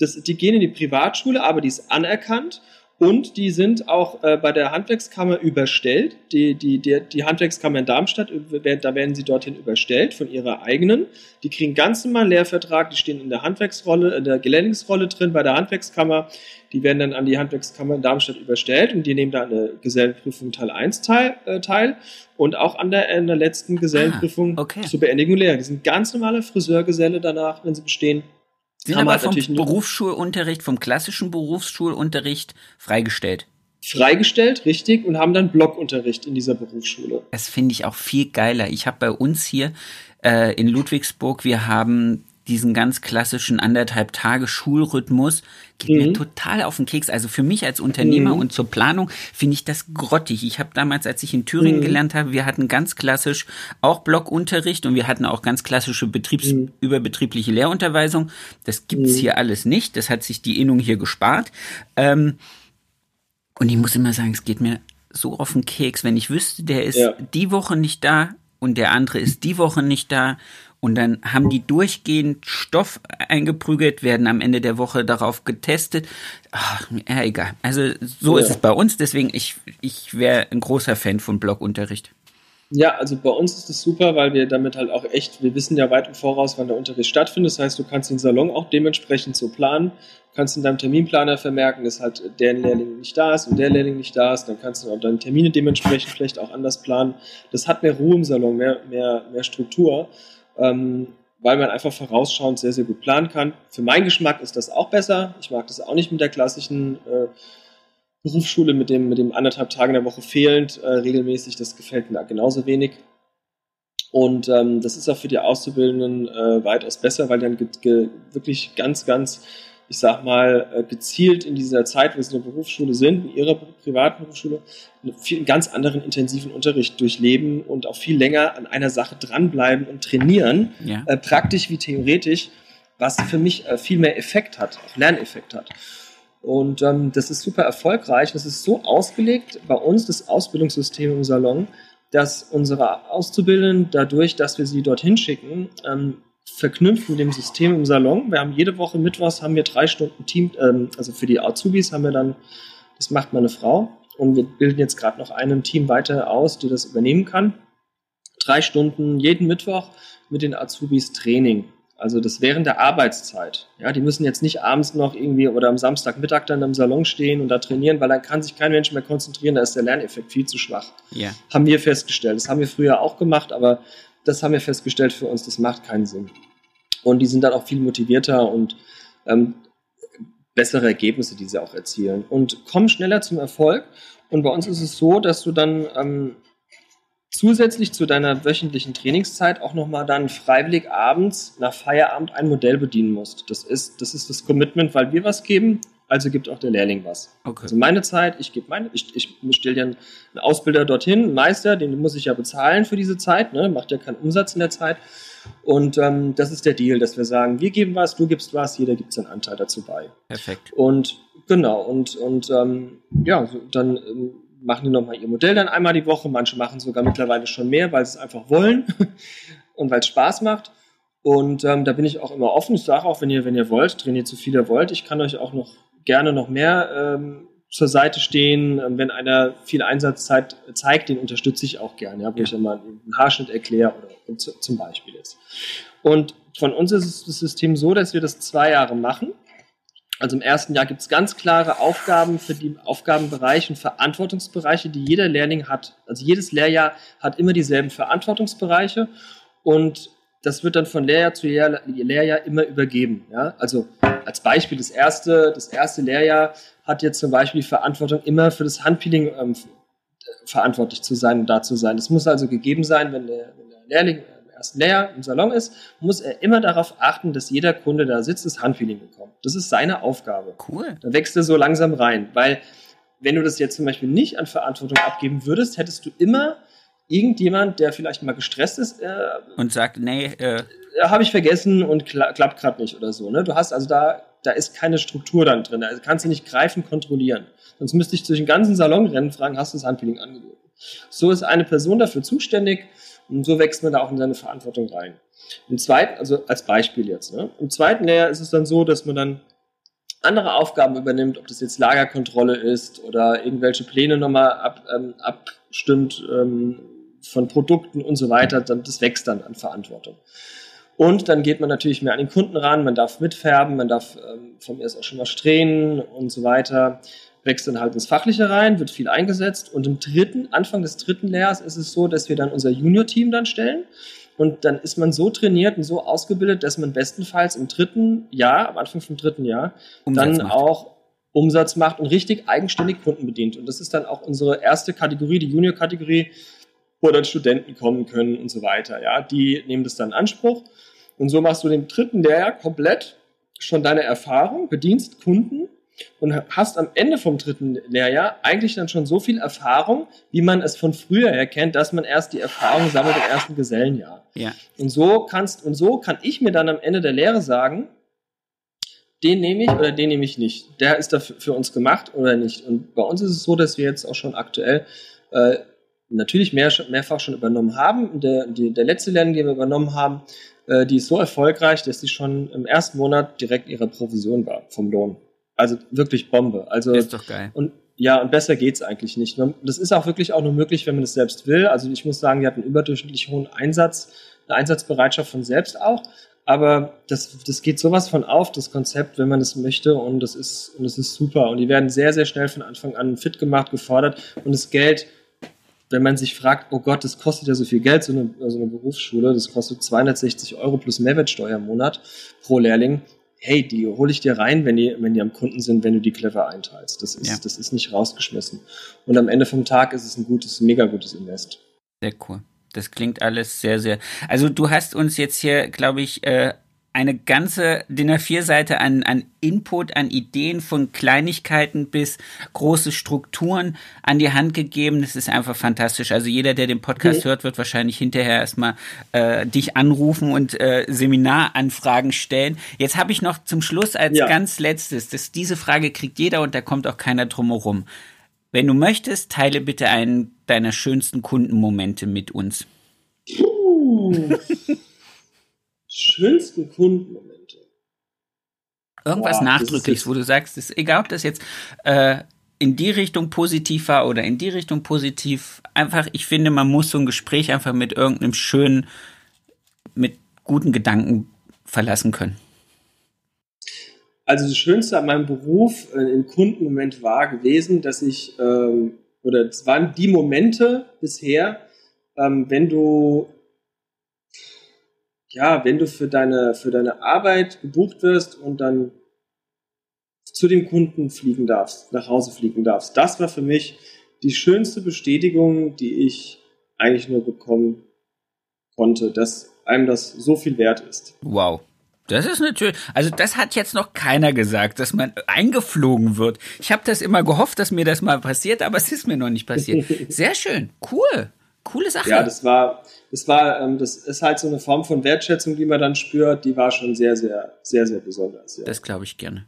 das, die gehen in die Privatschule, aber die ist anerkannt und die sind auch äh, bei der Handwerkskammer überstellt. Die, die, die, die Handwerkskammer in Darmstadt, äh, da werden sie dorthin überstellt von ihrer eigenen. Die kriegen ganz normal einen Lehrvertrag, die stehen in der Handwerksrolle, in der Gelenksrolle drin bei der Handwerkskammer. Die werden dann an die Handwerkskammer in Darmstadt überstellt und die nehmen da an der Gesellenprüfung Teil 1 teil, äh, teil und auch an der, in der letzten Gesellenprüfung ah, okay. zur Beendigung Lehre. Die sind ganz normale Friseurgeselle danach, wenn sie bestehen. Sind aber vom Berufsschulunterricht, vom klassischen Berufsschulunterricht freigestellt. Freigestellt, richtig, und haben dann Blockunterricht in dieser Berufsschule. Das finde ich auch viel geiler. Ich habe bei uns hier äh, in Ludwigsburg, wir haben diesen ganz klassischen anderthalb Tage Schulrhythmus geht mhm. mir total auf den Keks. Also für mich als Unternehmer mhm. und zur Planung finde ich das grottig. Ich habe damals, als ich in Thüringen mhm. gelernt habe, wir hatten ganz klassisch auch Blockunterricht und wir hatten auch ganz klassische Betriebs mhm. überbetriebliche Lehrunterweisung. Das gibt's mhm. hier alles nicht. Das hat sich die Innung hier gespart. Ähm, und ich muss immer sagen, es geht mir so auf den Keks, wenn ich wüsste, der ist ja. die Woche nicht da und der andere ist die Woche nicht da und dann haben die durchgehend Stoff eingeprügelt, werden am Ende der Woche darauf getestet. Ach, ja, egal. Also so ja. ist es bei uns. Deswegen, ich, ich wäre ein großer Fan von Blockunterricht. Ja, also bei uns ist es super, weil wir damit halt auch echt, wir wissen ja weit im Voraus, wann der Unterricht stattfindet. Das heißt, du kannst den Salon auch dementsprechend so planen. Du kannst in deinem Terminplaner vermerken, dass halt der Lehrling nicht da ist und der Lehrling nicht da ist. Dann kannst du auch deine Termine dementsprechend vielleicht auch anders planen. Das hat mehr Ruhe im Salon, mehr, mehr, mehr Struktur ähm, weil man einfach vorausschauend sehr, sehr gut planen kann. Für meinen Geschmack ist das auch besser. Ich mag das auch nicht mit der klassischen, äh, Berufsschule mit dem, mit dem anderthalb Tagen der Woche fehlend äh, regelmäßig, das gefällt mir genauso wenig. Und ähm, das ist auch für die Auszubildenden äh, weitaus besser, weil dann wirklich ganz, ganz, ich sag mal, äh, gezielt in dieser Zeit, wo sie in der Berufsschule sind, in ihrer privaten Berufsschule, einen viel, ganz anderen intensiven Unterricht durchleben und auch viel länger an einer Sache dranbleiben und trainieren, ja. äh, praktisch wie theoretisch, was für mich äh, viel mehr Effekt hat, auch Lerneffekt hat. Und ähm, das ist super erfolgreich. Das ist so ausgelegt bei uns, das Ausbildungssystem im Salon, dass unsere Auszubildenden dadurch, dass wir sie dorthin schicken, ähm, verknüpft mit dem System im Salon. Wir haben jede Woche Mittwochs haben wir drei Stunden Team, ähm, also für die Azubis haben wir dann, das macht meine Frau. Und wir bilden jetzt gerade noch einem Team weiter aus, die das übernehmen kann. Drei Stunden jeden Mittwoch mit den Azubis Training. Also das während der Arbeitszeit. Ja, die müssen jetzt nicht abends noch irgendwie oder am Samstagmittag dann im Salon stehen und da trainieren, weil dann kann sich kein Mensch mehr konzentrieren, da ist der Lerneffekt viel zu schwach. Ja. Haben wir festgestellt. Das haben wir früher auch gemacht, aber das haben wir festgestellt für uns, das macht keinen Sinn. Und die sind dann auch viel motivierter und ähm, bessere Ergebnisse, die sie auch erzielen und kommen schneller zum Erfolg. Und bei uns ist es so, dass du dann ähm, zusätzlich zu deiner wöchentlichen Trainingszeit auch nochmal dann freiwillig abends nach Feierabend ein Modell bedienen musst. Das ist, das ist das Commitment, weil wir was geben, also gibt auch der Lehrling was. Okay. Also meine Zeit, ich gebe meine, ich, ich stelle ja einen Ausbilder dorthin, einen Meister, den muss ich ja bezahlen für diese Zeit, ne? macht ja keinen Umsatz in der Zeit. Und ähm, das ist der Deal, dass wir sagen, wir geben was, du gibst was, jeder gibt seinen Anteil dazu bei. Perfekt. Und genau, und, und ähm, ja, dann ähm, machen die nochmal ihr Modell dann einmal die Woche. Manche machen sogar mittlerweile schon mehr, weil sie es einfach wollen und weil es Spaß macht. Und ähm, da bin ich auch immer offen. Ich sage auch, wenn ihr, wenn ihr wollt, trainiert so viel ihr wollt. Ich kann euch auch noch gerne noch mehr ähm, zur Seite stehen. Ähm, wenn einer viel Einsatzzeit zeigt, den unterstütze ich auch gerne, ja, wo ja. ich dann mal einen Haarschnitt erkläre oder zum Beispiel ist. Und von uns ist das System so, dass wir das zwei Jahre machen also im ersten Jahr gibt es ganz klare Aufgaben für die Aufgabenbereiche und Verantwortungsbereiche, die jeder Lehrling hat. Also jedes Lehrjahr hat immer dieselben Verantwortungsbereiche und das wird dann von Lehrjahr zu Lehr Lehrjahr immer übergeben. Ja? Also als Beispiel, das erste, das erste Lehrjahr hat jetzt zum Beispiel die Verantwortung, immer für das Handpeeling ähm, verantwortlich zu sein und da zu sein. Das muss also gegeben sein, wenn der, wenn der Lehrling ersten Lehrjahr im Salon ist, muss er immer darauf achten, dass jeder Kunde da sitzt, das Handfeeling bekommt. Das ist seine Aufgabe. Cool. Da wächst er so langsam rein, weil wenn du das jetzt zum Beispiel nicht an Verantwortung abgeben würdest, hättest du immer irgendjemand, der vielleicht mal gestresst ist äh, und sagt, nee, äh, habe ich vergessen und kla klappt gerade nicht oder so. Ne? Du hast also da, da ist keine Struktur dann drin. Also kannst du nicht greifen, kontrollieren. Sonst müsste ich durch den ganzen Salon rennen, fragen, hast du das Handfeeling angeboten? So ist eine Person dafür zuständig, und so wächst man da auch in seine Verantwortung rein. Im zweiten, also als Beispiel jetzt, ne? im zweiten Layer ist es dann so, dass man dann andere Aufgaben übernimmt, ob das jetzt Lagerkontrolle ist oder irgendwelche Pläne nochmal ab, ähm, abstimmt ähm, von Produkten und so weiter, dann, das wächst dann an Verantwortung. Und dann geht man natürlich mehr an den Kunden ran, man darf mitfärben, man darf ähm, von mir aus auch schon mal strähnen und so weiter wächst dann halt ins Fachliche rein, wird viel eingesetzt. Und im dritten, Anfang des dritten Lehrers ist es so, dass wir dann unser Junior-Team dann stellen. Und dann ist man so trainiert und so ausgebildet, dass man bestenfalls im dritten Jahr, am Anfang vom dritten Jahr, Umsatz dann macht. auch Umsatz macht und richtig eigenständig Kunden bedient. Und das ist dann auch unsere erste Kategorie, die Junior-Kategorie, dann Studenten kommen können und so weiter. Ja, die nehmen das dann in Anspruch. Und so machst du den dritten Lehrjahr komplett schon deine Erfahrung, bedienst Kunden und hast am Ende vom dritten Lehrjahr eigentlich dann schon so viel Erfahrung, wie man es von früher her kennt, dass man erst die Erfahrung sammelt im ersten Gesellenjahr. Ja. Und so kannst und so kann ich mir dann am Ende der Lehre sagen, den nehme ich oder den nehme ich nicht. Der ist dafür für uns gemacht oder nicht. Und bei uns ist es so, dass wir jetzt auch schon aktuell äh, natürlich mehr, mehrfach schon übernommen haben. Der, die, der letzte Lehrling, den wir übernommen haben, äh, die ist so erfolgreich, dass sie schon im ersten Monat direkt ihre Provision war vom Lohn. Also wirklich Bombe. Also ist doch geil. Und ja, und besser geht's eigentlich nicht. Das ist auch wirklich auch nur möglich, wenn man es selbst will. Also ich muss sagen, die hatten überdurchschnittlich hohen Einsatz, eine Einsatzbereitschaft von selbst auch. Aber das, das geht sowas von auf, das Konzept, wenn man es möchte. Und das ist, und das ist super. Und die werden sehr, sehr schnell von Anfang an fit gemacht, gefordert. Und das Geld, wenn man sich fragt, oh Gott, das kostet ja so viel Geld, so eine, so eine Berufsschule, das kostet 260 Euro plus Mehrwertsteuer im Monat pro Lehrling hey, die hole ich dir rein, wenn die, wenn die am Kunden sind, wenn du die clever einteilst. Das ist, ja. das ist nicht rausgeschmissen. Und am Ende vom Tag ist es ein gutes, mega gutes Invest. Sehr cool. Das klingt alles sehr, sehr. Also du hast uns jetzt hier, glaube ich, äh, eine ganze DIN A4-Seite an, an Input, an Ideen von Kleinigkeiten bis große Strukturen an die Hand gegeben. Das ist einfach fantastisch. Also jeder, der den Podcast mhm. hört, wird wahrscheinlich hinterher erstmal äh, dich anrufen und äh, Seminaranfragen stellen. Jetzt habe ich noch zum Schluss als ja. ganz letztes, dass diese Frage kriegt jeder und da kommt auch keiner drum herum. Wenn du möchtest, teile bitte einen deiner schönsten Kundenmomente mit uns. Puh. schönsten Kundenmomente. Irgendwas Boah, Nachdrückliches, wo du sagst, ist egal, ob das jetzt äh, in die Richtung positiv war oder in die Richtung positiv. Einfach, ich finde, man muss so ein Gespräch einfach mit irgendeinem schönen, mit guten Gedanken verlassen können. Also das Schönste an meinem Beruf äh, im Kundenmoment war gewesen, dass ich, ähm, oder es waren die Momente bisher, ähm, wenn du ja, wenn du für deine, für deine Arbeit gebucht wirst und dann zu dem Kunden fliegen darfst, nach Hause fliegen darfst. Das war für mich die schönste Bestätigung, die ich eigentlich nur bekommen konnte, dass einem das so viel wert ist. Wow. Das ist natürlich, also das hat jetzt noch keiner gesagt, dass man eingeflogen wird. Ich habe das immer gehofft, dass mir das mal passiert, aber es ist mir noch nicht passiert. Sehr schön, cool. Coole Sache. Ja, das war, das war, ähm, das ist halt so eine Form von Wertschätzung, die man dann spürt, die war schon sehr, sehr, sehr, sehr besonders. Ja. Das glaube ich gerne.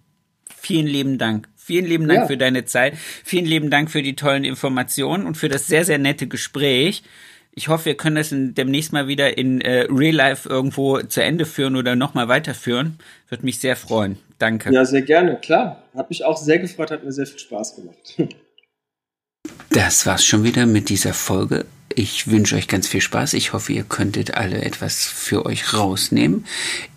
Vielen lieben Dank. Vielen lieben Dank ja. für deine Zeit. Vielen lieben Dank für die tollen Informationen und für das sehr, sehr nette Gespräch. Ich hoffe, wir können das in, demnächst mal wieder in äh, Real Life irgendwo zu Ende führen oder nochmal weiterführen. Würde mich sehr freuen. Danke. Ja, sehr gerne. Klar. Hat mich auch sehr gefreut, hat mir sehr viel Spaß gemacht. Das war's schon wieder mit dieser Folge. Ich wünsche euch ganz viel Spaß. Ich hoffe, ihr könntet alle etwas für euch rausnehmen.